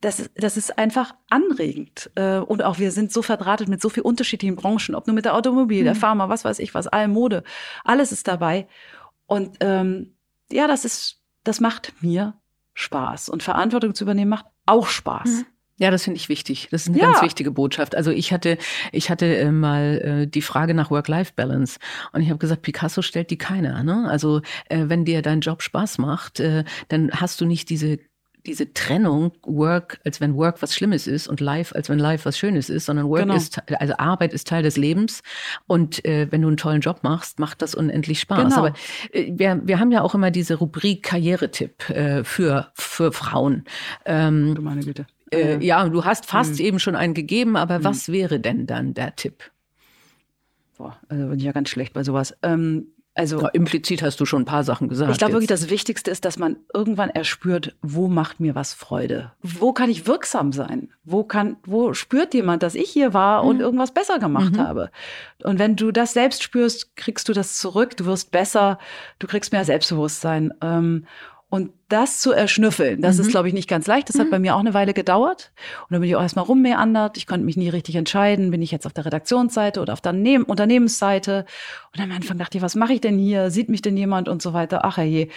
Das, das ist einfach anregend. Äh, und auch wir sind so verdrahtet mit so vielen unterschiedlichen Branchen, ob nur mit der Automobil, der mhm. Pharma, was weiß ich was, allem Mode. Alles ist dabei. Und ähm, ja, das ist, das macht mir Spaß. Und Verantwortung zu übernehmen macht auch Spaß. Mhm. Ja, das finde ich wichtig. Das ist eine ja. ganz wichtige Botschaft. Also ich hatte, ich hatte äh, mal äh, die Frage nach Work-Life-Balance und ich habe gesagt, Picasso stellt die keiner. Ne? Also äh, wenn dir dein Job Spaß macht, äh, dann hast du nicht diese diese Trennung Work, als wenn Work was Schlimmes ist und Life, als wenn Life was Schönes ist, sondern Work genau. ist, also Arbeit ist Teil des Lebens und äh, wenn du einen tollen Job machst, macht das unendlich Spaß. Genau. Aber äh, wir, wir haben ja auch immer diese Rubrik Karrieretipp äh, für, für Frauen. Ähm, du meine Güte. Äh, ja, du hast fast mhm. eben schon einen gegeben, aber mhm. was wäre denn dann der Tipp? Boah, also bin ich ja ganz schlecht bei sowas. Ähm, also ja, implizit hast du schon ein paar Sachen gesagt. Ich glaube wirklich, das Wichtigste ist, dass man irgendwann erspürt, wo macht mir was Freude? Wo kann ich wirksam sein? Wo kann, wo spürt jemand, dass ich hier war und mhm. irgendwas besser gemacht mhm. habe? Und wenn du das selbst spürst, kriegst du das zurück. Du wirst besser. Du kriegst mehr Selbstbewusstsein. Ähm, und das zu erschnüffeln, das mhm. ist, glaube ich, nicht ganz leicht. Das mhm. hat bei mir auch eine Weile gedauert. Und dann bin ich auch erstmal rummeandert. Ich konnte mich nie richtig entscheiden. Bin ich jetzt auf der Redaktionsseite oder auf der ne Unternehmensseite? Und am Anfang dachte ich, was mache ich denn hier? Sieht mich denn jemand und so weiter? Ach je.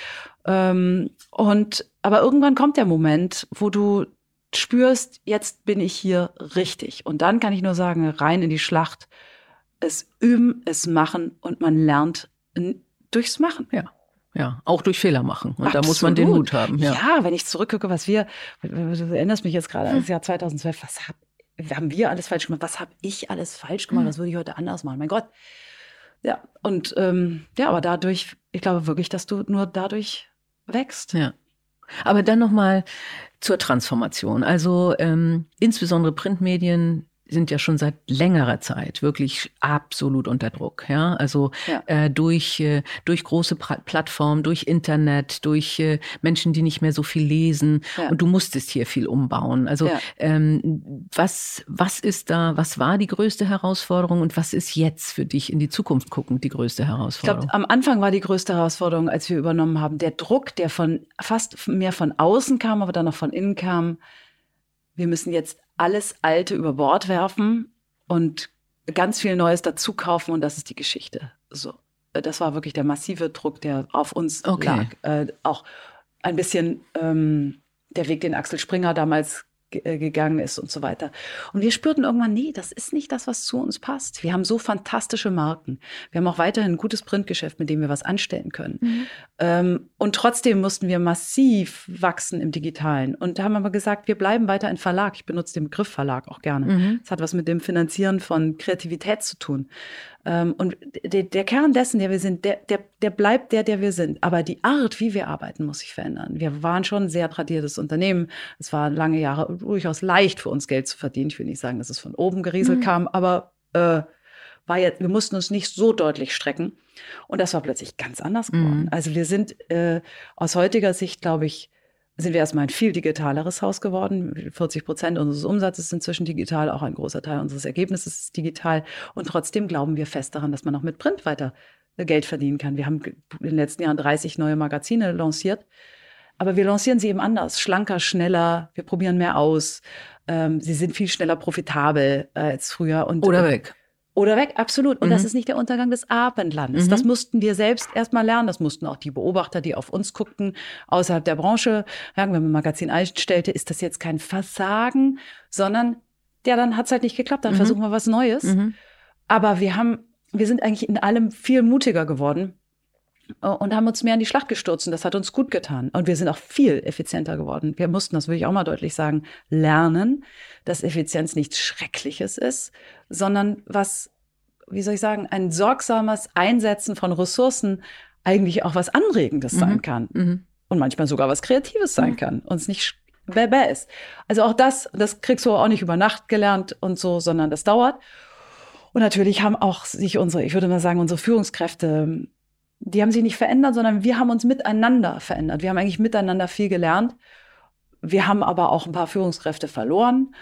Ähm, und aber irgendwann kommt der Moment, wo du spürst, jetzt bin ich hier richtig. Und dann kann ich nur sagen, rein in die Schlacht. Es üben, es machen und man lernt durchs Machen. Ja. Ja, auch durch Fehler machen. Und Absolut. da muss man den Mut haben. Ja. ja, wenn ich zurückgucke, was wir, du erinnerst mich jetzt gerade an das Jahr 2012, was hab, haben wir alles falsch gemacht? Was habe ich alles falsch gemacht? Was würde ich heute anders machen? Mein Gott. Ja, und ähm, ja, aber dadurch, ich glaube wirklich, dass du nur dadurch wächst. Ja. Aber dann nochmal zur Transformation. Also ähm, insbesondere Printmedien sind ja schon seit längerer Zeit wirklich absolut unter Druck. Ja, also ja. Äh, durch äh, durch große pra Plattformen, durch Internet, durch äh, Menschen, die nicht mehr so viel lesen. Ja. Und du musstest hier viel umbauen. Also ja. ähm, was was ist da? Was war die größte Herausforderung und was ist jetzt für dich in die Zukunft guckend die größte Herausforderung? Ich glaube, am Anfang war die größte Herausforderung, als wir übernommen haben, der Druck, der von fast mehr von außen kam, aber dann noch von innen kam. Wir müssen jetzt alles Alte über Bord werfen und ganz viel Neues dazu kaufen und das ist die Geschichte. So, äh, das war wirklich der massive Druck, der auf uns okay. lag. Äh, auch ein bisschen ähm, der Weg, den Axel Springer damals gegangen ist und so weiter. Und wir spürten irgendwann, nee, das ist nicht das, was zu uns passt. Wir haben so fantastische Marken. Wir haben auch weiterhin ein gutes Printgeschäft, mit dem wir was anstellen können. Mhm. Ähm, und trotzdem mussten wir massiv wachsen im Digitalen. Und da haben wir aber gesagt, wir bleiben weiter ein Verlag. Ich benutze den Begriff Verlag auch gerne. Mhm. Das hat was mit dem Finanzieren von Kreativität zu tun. Ähm, und der, der, Kern dessen, der wir sind, der, der, der bleibt der, der wir sind. Aber die Art, wie wir arbeiten, muss sich verändern. Wir waren schon ein sehr tradiertes Unternehmen. Es war lange Jahre durchaus leicht für uns Geld zu verdienen. Ich will nicht sagen, dass es von oben gerieselt mhm. kam, aber äh, war jetzt, wir mussten uns nicht so deutlich strecken. Und das war plötzlich ganz anders geworden. Mhm. Also wir sind äh, aus heutiger Sicht, glaube ich, sind wir erstmal ein viel digitaleres Haus geworden. 40 Prozent unseres Umsatzes sind inzwischen digital, auch ein großer Teil unseres Ergebnisses ist digital. Und trotzdem glauben wir fest daran, dass man auch mit Print weiter Geld verdienen kann. Wir haben in den letzten Jahren 30 neue Magazine lanciert. Aber wir lancieren sie eben anders, schlanker, schneller. Wir probieren mehr aus. Ähm, sie sind viel schneller profitabel äh, als früher. Und, Oder weg. Oder weg, absolut. Und mhm. das ist nicht der Untergang des Abendlandes. Mhm. Das mussten wir selbst erstmal lernen. Das mussten auch die Beobachter, die auf uns guckten, außerhalb der Branche. Sagen, wenn man Magazin einstellte, ist das jetzt kein Versagen, sondern ja, dann hat's halt nicht geklappt. Dann mhm. versuchen wir was Neues. Mhm. Aber wir haben, wir sind eigentlich in allem viel mutiger geworden. Und haben uns mehr in die Schlacht gestürzt und das hat uns gut getan. Und wir sind auch viel effizienter geworden. Wir mussten, das will ich auch mal deutlich sagen, lernen, dass Effizienz nichts Schreckliches ist, sondern was, wie soll ich sagen, ein sorgsames Einsetzen von Ressourcen eigentlich auch was Anregendes mhm. sein kann. Mhm. Und manchmal sogar was Kreatives sein mhm. kann und es nicht bäh ist. Also auch das, das kriegst du auch nicht über Nacht gelernt und so, sondern das dauert. Und natürlich haben auch sich unsere, ich würde mal sagen, unsere Führungskräfte die haben sich nicht verändert, sondern wir haben uns miteinander verändert. Wir haben eigentlich miteinander viel gelernt. Wir haben aber auch ein paar Führungskräfte verloren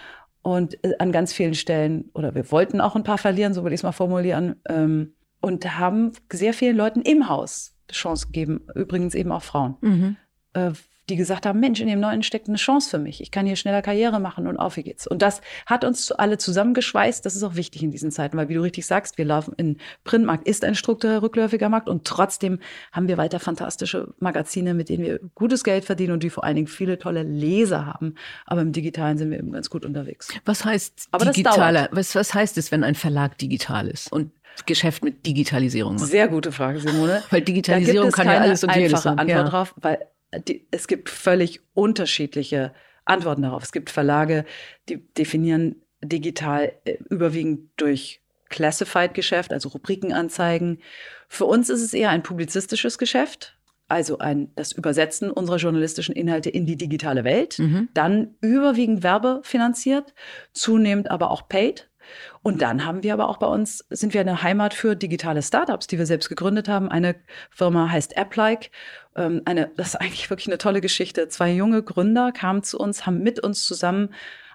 und äh, an ganz vielen Stellen, oder wir wollten auch ein paar verlieren, so würde ich es mal formulieren, ähm, und haben sehr vielen Leuten im Haus Chance gegeben, übrigens eben auch Frauen. Mhm. Äh, die gesagt haben, Mensch, in dem Neuen steckt eine Chance für mich. Ich kann hier schneller Karriere machen und auf geht's. Und das hat uns alle zusammengeschweißt. Das ist auch wichtig in diesen Zeiten, weil wie du richtig sagst, wir laufen in Printmarkt ist ein strukturell rückläufiger Markt und trotzdem haben wir weiter fantastische Magazine, mit denen wir gutes Geld verdienen und die vor allen Dingen viele tolle Leser haben. Aber im Digitalen sind wir eben ganz gut unterwegs. Was heißt Aber digitaler? Was, was heißt es, wenn ein Verlag digital ist und Geschäft mit Digitalisierung macht? Sehr gute Frage, Simone. Weil Digitalisierung kann ja alles und jedes. einfache Antwort ja. drauf, weil die, es gibt völlig unterschiedliche Antworten darauf. Es gibt Verlage, die definieren digital äh, überwiegend durch Classified-Geschäft, also Rubrikenanzeigen. Für uns ist es eher ein publizistisches Geschäft, also ein, das Übersetzen unserer journalistischen Inhalte in die digitale Welt. Mhm. Dann überwiegend werbefinanziert, zunehmend aber auch paid. Und dann haben wir aber auch bei uns, sind wir eine Heimat für digitale Startups, die wir selbst gegründet haben. Eine Firma heißt AppLike. Ähm, eine, das ist eigentlich wirklich eine tolle Geschichte. Zwei junge Gründer kamen zu uns, haben mit uns zusammen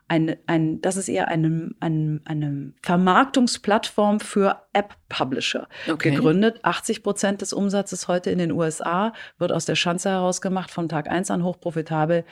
ein, ein, das ist eher eine, eine, eine Vermarktungsplattform für App-Publisher okay. gegründet. 80 Prozent des Umsatzes heute in den USA wird aus der Schanze heraus gemacht, von Tag eins an hochprofitabel. Ähm,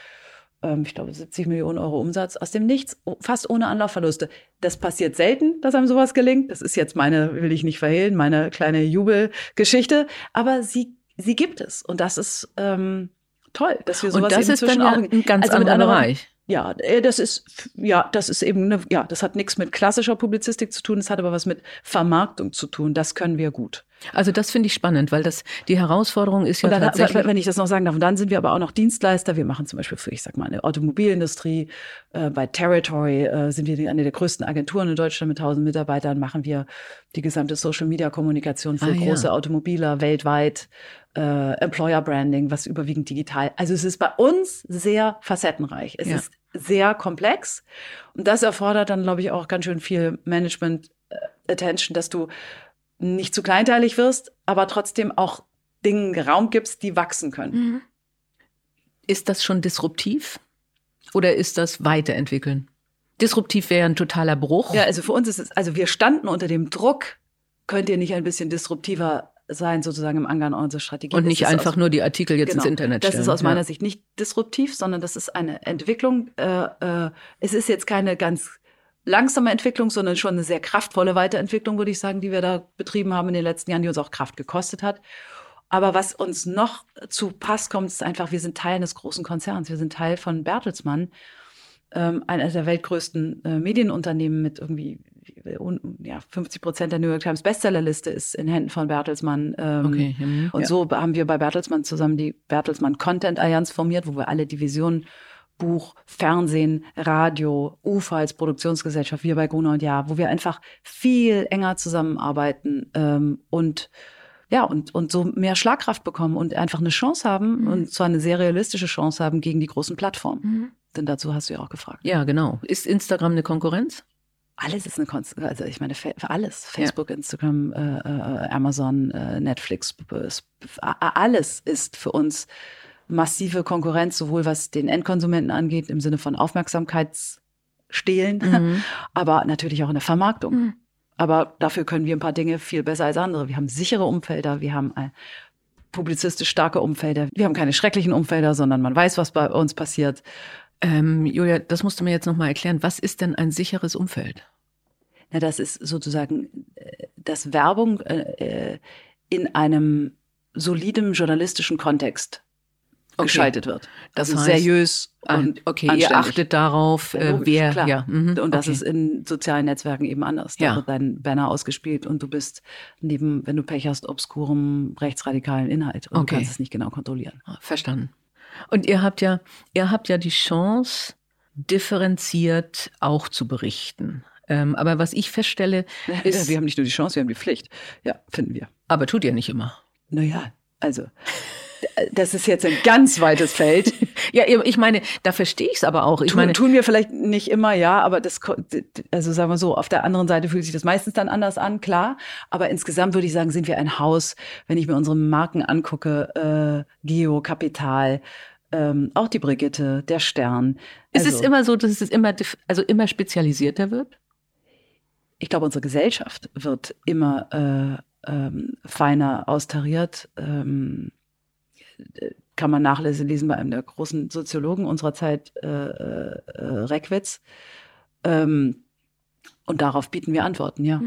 ich glaube, 70 Millionen Euro Umsatz aus dem Nichts, fast ohne Anlaufverluste. Das passiert selten, dass einem sowas gelingt. Das ist jetzt meine, will ich nicht verhehlen, meine kleine Jubelgeschichte. Aber sie, sie gibt es. Und das ist ähm, toll, dass wir sowas Und das ist dann ja ein ganz also anderer Bereich. Ja, äh, das ist, ja, das ist eben, eine, ja, das hat nichts mit klassischer Publizistik zu tun, es hat aber was mit Vermarktung zu tun. Das können wir gut. Also das finde ich spannend, weil das die Herausforderung ist ja dann, tatsächlich. Wenn ich das noch sagen darf, und dann sind wir aber auch noch Dienstleister. Wir machen zum Beispiel für, ich sag mal, eine Automobilindustrie. Äh, bei Territory äh, sind wir eine der größten Agenturen in Deutschland mit 1000 Mitarbeitern. Machen wir die gesamte Social Media Kommunikation für ah, große ja. Automobiler weltweit äh, Employer Branding, was überwiegend digital. Also es ist bei uns sehr facettenreich. Es ja. ist sehr komplex und das erfordert dann, glaube ich, auch ganz schön viel Management äh, Attention, dass du nicht zu kleinteilig wirst, aber trotzdem auch Dingen Raum gibst, die wachsen können. Mhm. Ist das schon disruptiv oder ist das Weiterentwickeln? Disruptiv wäre ein totaler Bruch. Ja, also für uns ist es, also wir standen unter dem Druck, könnt ihr nicht ein bisschen disruptiver sein, sozusagen im Angang unserer Strategie. Und nicht einfach aus, nur die Artikel jetzt genau, ins Internet stellen. Das ist aus meiner ja. Sicht nicht disruptiv, sondern das ist eine Entwicklung. Äh, äh, es ist jetzt keine ganz langsame Entwicklung, sondern schon eine sehr kraftvolle Weiterentwicklung, würde ich sagen, die wir da betrieben haben in den letzten Jahren, die uns auch Kraft gekostet hat. Aber was uns noch zu Pass kommt, ist einfach, wir sind Teil eines großen Konzerns. Wir sind Teil von Bertelsmann, ähm, einer der weltgrößten äh, Medienunternehmen mit irgendwie ja, 50 Prozent der New York Times Bestsellerliste ist in Händen von Bertelsmann. Ähm, okay. Mhm. Und ja. so haben wir bei Bertelsmann zusammen die Bertelsmann Content Allianz formiert, wo wir alle Divisionen Buch, Fernsehen, Radio, UFA als Produktionsgesellschaft, wir bei Gruner und Ja, wo wir einfach viel enger zusammenarbeiten ähm, und ja, und, und so mehr Schlagkraft bekommen und einfach eine Chance haben, mhm. und zwar eine sehr realistische Chance haben gegen die großen Plattformen. Mhm. Denn dazu hast du ja auch gefragt. Ja, genau. Ist Instagram eine Konkurrenz? alles ist eine Konstanz, also ich meine für alles, Facebook, ja. Instagram, äh, äh, Amazon, äh, Netflix, alles ist für uns massive Konkurrenz, sowohl was den Endkonsumenten angeht, im Sinne von Aufmerksamkeitsstehlen, mhm. <laughs> aber natürlich auch in der Vermarktung. Mhm. Aber dafür können wir ein paar Dinge viel besser als andere. Wir haben sichere Umfelder, wir haben publizistisch starke Umfelder, wir haben keine schrecklichen Umfelder, sondern man weiß, was bei uns passiert. Ähm, Julia, das musst du mir jetzt nochmal erklären. Was ist denn ein sicheres Umfeld? Na, das ist sozusagen, äh, dass Werbung äh, äh, in einem soliden journalistischen Kontext okay. geschaltet wird. Das also heißt, seriös und okay, anständig. ihr achtet darauf, Ja, äh, logisch, wer, klar. ja, mhm, Und das okay. ist in sozialen Netzwerken eben anders. Da Ja. wird dein Banner ausgespielt und du bist neben, wenn du Pech hast, obskurem rechtsradikalen Inhalt und Okay. du kannst es nicht genau kontrollieren. Ah, Verstanden. Und ihr habt ja, ihr habt ja die Chance, differenziert auch zu berichten. Ähm, aber was ich feststelle, <laughs> ist, ja, wir haben nicht nur die Chance, wir haben die Pflicht. Ja, finden wir. aber tut ihr nicht immer. Naja, also, das ist jetzt ein ganz weites Feld. <laughs> Ja, ich meine, da verstehe ich es aber auch. Ich Tun, meine, tun wir vielleicht nicht immer, ja, aber das, also sagen wir so, auf der anderen Seite fühlt sich das meistens dann anders an, klar. Aber insgesamt würde ich sagen, sind wir ein Haus, wenn ich mir unsere Marken angucke, äh, Geo, Kapital, ähm, auch die Brigitte, der Stern. es ist Also, immer so, dass es immer, also immer spezialisierter wird. ich glaube, unsere Gesellschaft wird immer äh, ähm, feiner austariert. Ähm, äh, kann man nachlesen bei einem der großen Soziologen unserer Zeit, äh, äh, äh, Reckwitz. Ähm, und darauf bieten wir Antworten, ja.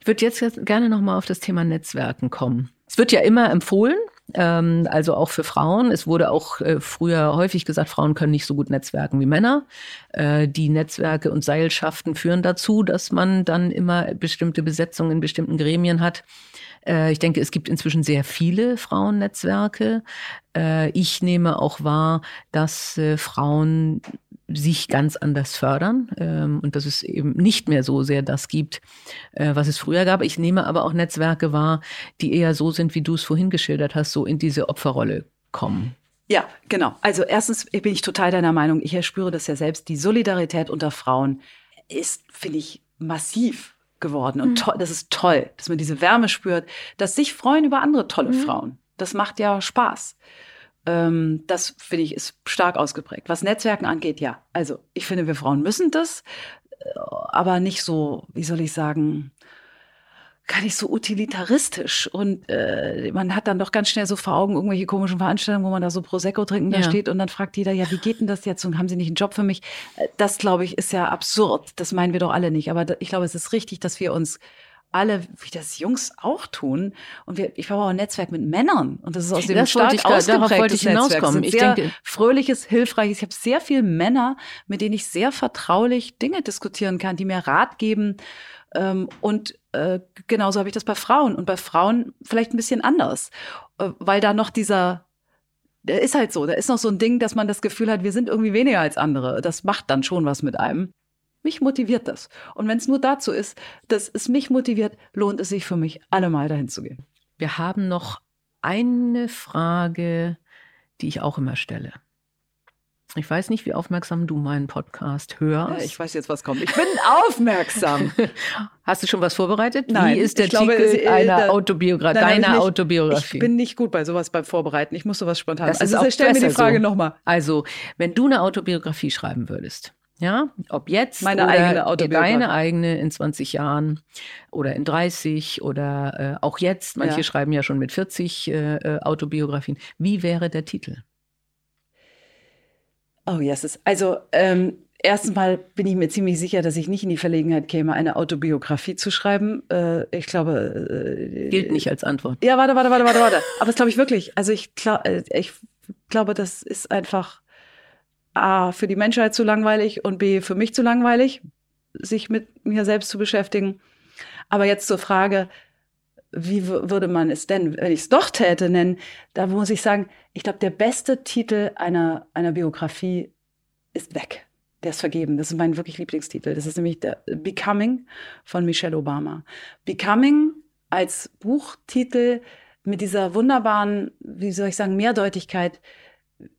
Ich würde jetzt gerne noch mal auf das Thema Netzwerken kommen. Es wird ja immer empfohlen, ähm, also auch für Frauen. Es wurde auch äh, früher häufig gesagt, Frauen können nicht so gut netzwerken wie Männer. Äh, die Netzwerke und Seilschaften führen dazu, dass man dann immer bestimmte Besetzungen in bestimmten Gremien hat. Äh, ich denke, es gibt inzwischen sehr viele Frauennetzwerke. Äh, ich nehme auch wahr, dass äh, Frauen sich ganz anders fördern ähm, und dass es eben nicht mehr so sehr das gibt, äh, was es früher gab. Ich nehme aber auch Netzwerke wahr, die eher so sind, wie du es vorhin geschildert hast, so in diese Opferrolle kommen. Ja, genau. Also erstens bin ich total deiner Meinung. Ich erspüre das ja selbst. Die Solidarität unter Frauen ist, finde ich, massiv geworden. Und toll, das ist toll, dass man diese Wärme spürt, dass sich freuen über andere tolle Frauen. Das macht ja Spaß. Ähm, das finde ich ist stark ausgeprägt. Was Netzwerken angeht, ja. Also ich finde, wir Frauen müssen das, äh, aber nicht so, wie soll ich sagen, gar nicht so utilitaristisch. Und äh, man hat dann doch ganz schnell so vor Augen irgendwelche komischen Veranstaltungen, wo man da so Prosecco trinken da Ja. steht und dann fragt jeder, ja, wie geht denn das jetzt und haben Sie nicht einen Job für mich? Äh, Das, glaube ich, ist ja absurd. Das meinen wir doch alle nicht. Aber da- ich glaube, es ist richtig, dass wir uns alle, wie das Jungs auch tun. Und wir, ich habe auch ein Netzwerk mit Männern. Und das ist aus dem Das stark ich ausgeprägtes wollte ich Netzwerk. hinauskommen. Es Ich sind sehr denke- fröhliches, hilfreiches. Ich habe sehr viele Männer, mit denen ich sehr vertraulich Dinge diskutieren kann, die mir Rat geben. Ähm, und äh, genauso habe ich das bei Frauen. Und bei Frauen vielleicht ein bisschen anders. Äh, weil da noch dieser, der ist halt so, da ist noch so ein Ding, dass man das Gefühl hat, wir sind irgendwie weniger als andere. Das macht dann schon was mit einem. Mich motiviert das. Und wenn es nur dazu ist, dass es mich motiviert, lohnt es sich für mich, allemal dahin zu gehen. Wir haben noch eine Frage, die ich auch immer stelle. Ich weiß nicht, wie aufmerksam du meinen Podcast hörst. Ich weiß jetzt, was kommt. Ich bin aufmerksam. <laughs> Hast du schon was vorbereitet? Nein, Wie ist der glaube, Titel es- äh, einer da- Autobiogra Nein, ich deiner nicht. Autobiografie? Ich bin nicht gut bei sowas beim Vorbereiten. Ich muss sowas spontan. Das ist also stell mir die Frage so. nochmal. Also, wenn du eine Autobiografie schreiben würdest, ja, ob jetzt Meine oder eigene Autobiografie. deine eigene in 20 Jahren oder in 30 oder äh, auch jetzt, manche Ja. schreiben ja schon mit 40 äh, äh, Autobiografien. Wie wäre der Titel? Oh, yes. Also, ähm, erstens mal bin ich mir ziemlich sicher, dass ich nicht in die Verlegenheit käme, eine Autobiografie zu schreiben. Äh, ich glaube. Äh, Gilt nicht als Antwort. Ja, warte, warte, warte, warte, warte. Aber das glaube ich wirklich. Also, ich, äh, ich glaube, das ist einfach A, für die Menschheit zu langweilig und B, für mich zu langweilig, sich mit mir selbst zu beschäftigen. Aber jetzt zur Frage, wie würde man es denn, wenn ich es doch täte, nennen? Da muss ich sagen, ich glaube, der beste Titel einer, einer Biografie ist weg. Der ist vergeben. Das ist mein wirklich Lieblingstitel. Das ist nämlich der Becoming von Michelle Obama. Becoming als Buchtitel mit dieser wunderbaren, wie soll ich sagen, Mehrdeutigkeit,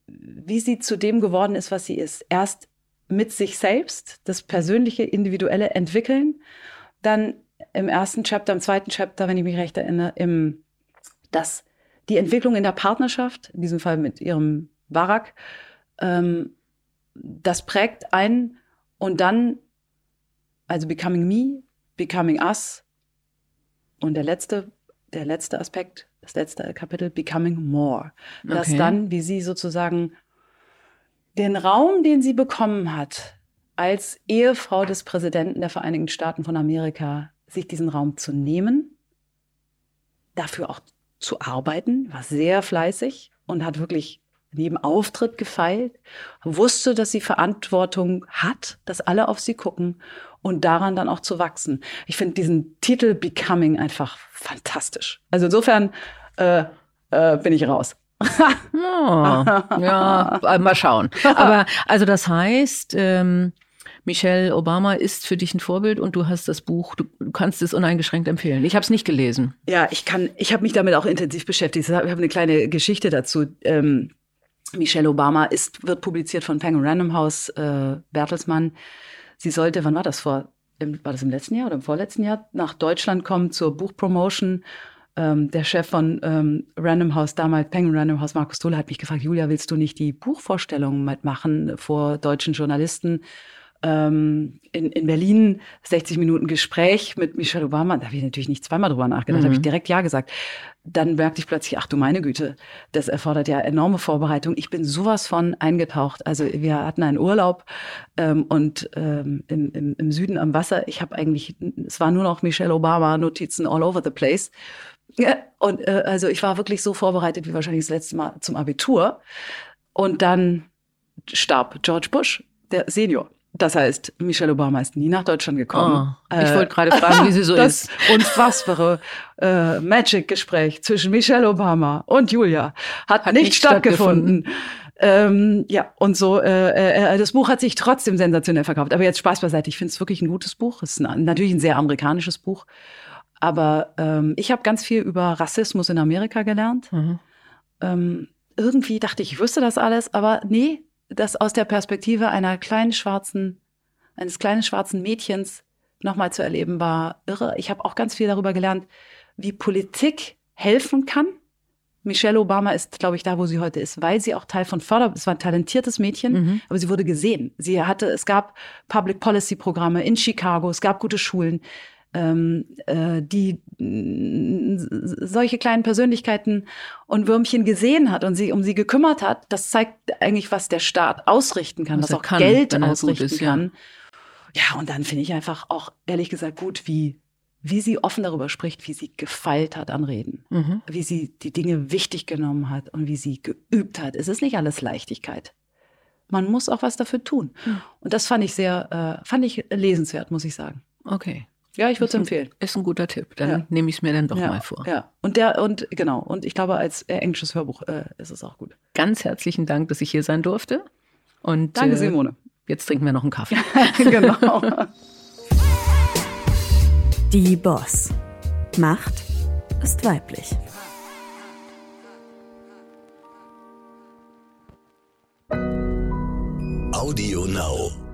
wie sie zu dem geworden ist, was sie ist. Erst mit sich selbst, das persönliche, individuelle entwickeln, dann im ersten Chapter, im zweiten Chapter, wenn ich mich recht erinnere, im, das, die Entwicklung in der Partnerschaft, in diesem Fall mit ihrem Barack, ähm, das prägt ein und dann, also Becoming Me, Becoming Us und der letzte, der letzte Aspekt, das letzte Kapitel, Becoming More. Dass Okay. dann, wie sie sozusagen den Raum, den sie bekommen hat, als Ehefrau des Präsidenten der Vereinigten Staaten von Amerika, sich diesen Raum zu nehmen, dafür auch zu arbeiten, war sehr fleißig, und hat wirklich neben Auftritt gefeilt, wusste, dass sie Verantwortung hat, dass alle auf sie gucken und daran dann auch zu wachsen. Ich finde diesen Titel Becoming einfach fantastisch. Also insofern äh, äh, bin ich raus. oh, ja, mal schauen. <laughs> Aber also das heißt, ähm, Michelle Obama ist für dich ein Vorbild und du hast das Buch, du, du kannst es uneingeschränkt empfehlen. Ich habe es nicht gelesen. Ja, ich kann, ich habe mich damit auch intensiv beschäftigt. Ich habe eine kleine Geschichte dazu. Ähm, Michelle Obama ist, wird publiziert von Penguin Random House äh, Bertelsmann. Sie sollte, wann war das vor? War das im letzten Jahr oder im vorletzten Jahr? Nach Deutschland kommen zur Buchpromotion. Ähm, der Chef von ähm, Random House, damals Penguin Random House, Markus Dohle, hat mich gefragt, Julia, willst du nicht die Buchvorstellung mitmachen vor deutschen Journalisten? Ähm, in, in Berlin 60 Minuten Gespräch mit Michelle Obama. Da habe ich natürlich nicht zweimal drüber nachgedacht, mhm. habe ich direkt Ja gesagt. Dann merkte ich plötzlich, ach du meine Güte, das erfordert ja enorme Vorbereitung. Ich bin sowas von eingetaucht. Also wir hatten einen Urlaub ähm, und ähm, im, im, im Süden am Wasser. Ich habe eigentlich, es war nur noch Michelle Obama Notizen all over the place. Ja, und äh, also ich war wirklich so vorbereitet wie wahrscheinlich das letzte Mal zum Abitur. Und dann starb George Bush, der Senior. Das heißt, Michelle Obama ist nie nach Deutschland gekommen. Oh, ich äh, wollte gerade fragen, wie sie so <laughs> das ist. Unfassbare äh, Magic-Gespräch zwischen Michelle Obama und Julia hat, hat nicht, nicht stattgefunden. stattgefunden. Ähm, ja, und so, äh, äh, das Buch hat sich trotzdem sensationell verkauft. Aber jetzt Spaß beiseite, ich finde es wirklich ein gutes Buch. Es ist ein, natürlich ein sehr amerikanisches Buch. Aber ähm, ich habe ganz viel über Rassismus in Amerika gelernt. Mhm. Ähm, irgendwie dachte ich, ich wüsste das alles, aber nee, das aus der Perspektive einer kleinen schwarzen, eines kleinen schwarzen Mädchens nochmal zu erleben, war irre. Ich habe auch ganz viel darüber gelernt, wie Politik helfen kann. Michelle Obama ist, glaube ich, da, wo sie heute ist, weil sie auch Teil von Förder, es war ein talentiertes Mädchen, mhm. aber sie wurde gesehen. Sie hatte, es gab Public Policy Programme in Chicago, es gab gute Schulen ähm, äh, die solche kleinen Persönlichkeiten und Würmchen gesehen hat und sie um sie gekümmert hat, das zeigt eigentlich, was der Staat ausrichten kann, was, was auch kann, Geld ausrichten ist, kann. Ja. ja, und dann finde ich einfach auch ehrlich gesagt gut, wie wie sie offen darüber spricht, wie sie gefeilt hat an Reden, mhm. wie sie die Dinge wichtig genommen hat und wie sie geübt hat. Es ist nicht alles Leichtigkeit. Man muss auch was dafür tun. Mhm. Und das fand ich sehr, äh, fand ich lesenswert, muss ich sagen. Okay. Ja, ich würde es empfehlen. Ist ein guter Tipp. Dann ja. nehme ich es mir dann doch ja, mal vor. Ja, und der, und genau, und ich glaube, als äh, englisches Hörbuch äh, ist es auch gut. Ganz herzlichen Dank, dass ich hier sein durfte. Und, Danke, äh, Simone. Jetzt trinken wir noch einen Kaffee. <laughs> <laughs> genau. Die Boss. Macht ist weiblich. Audio Now.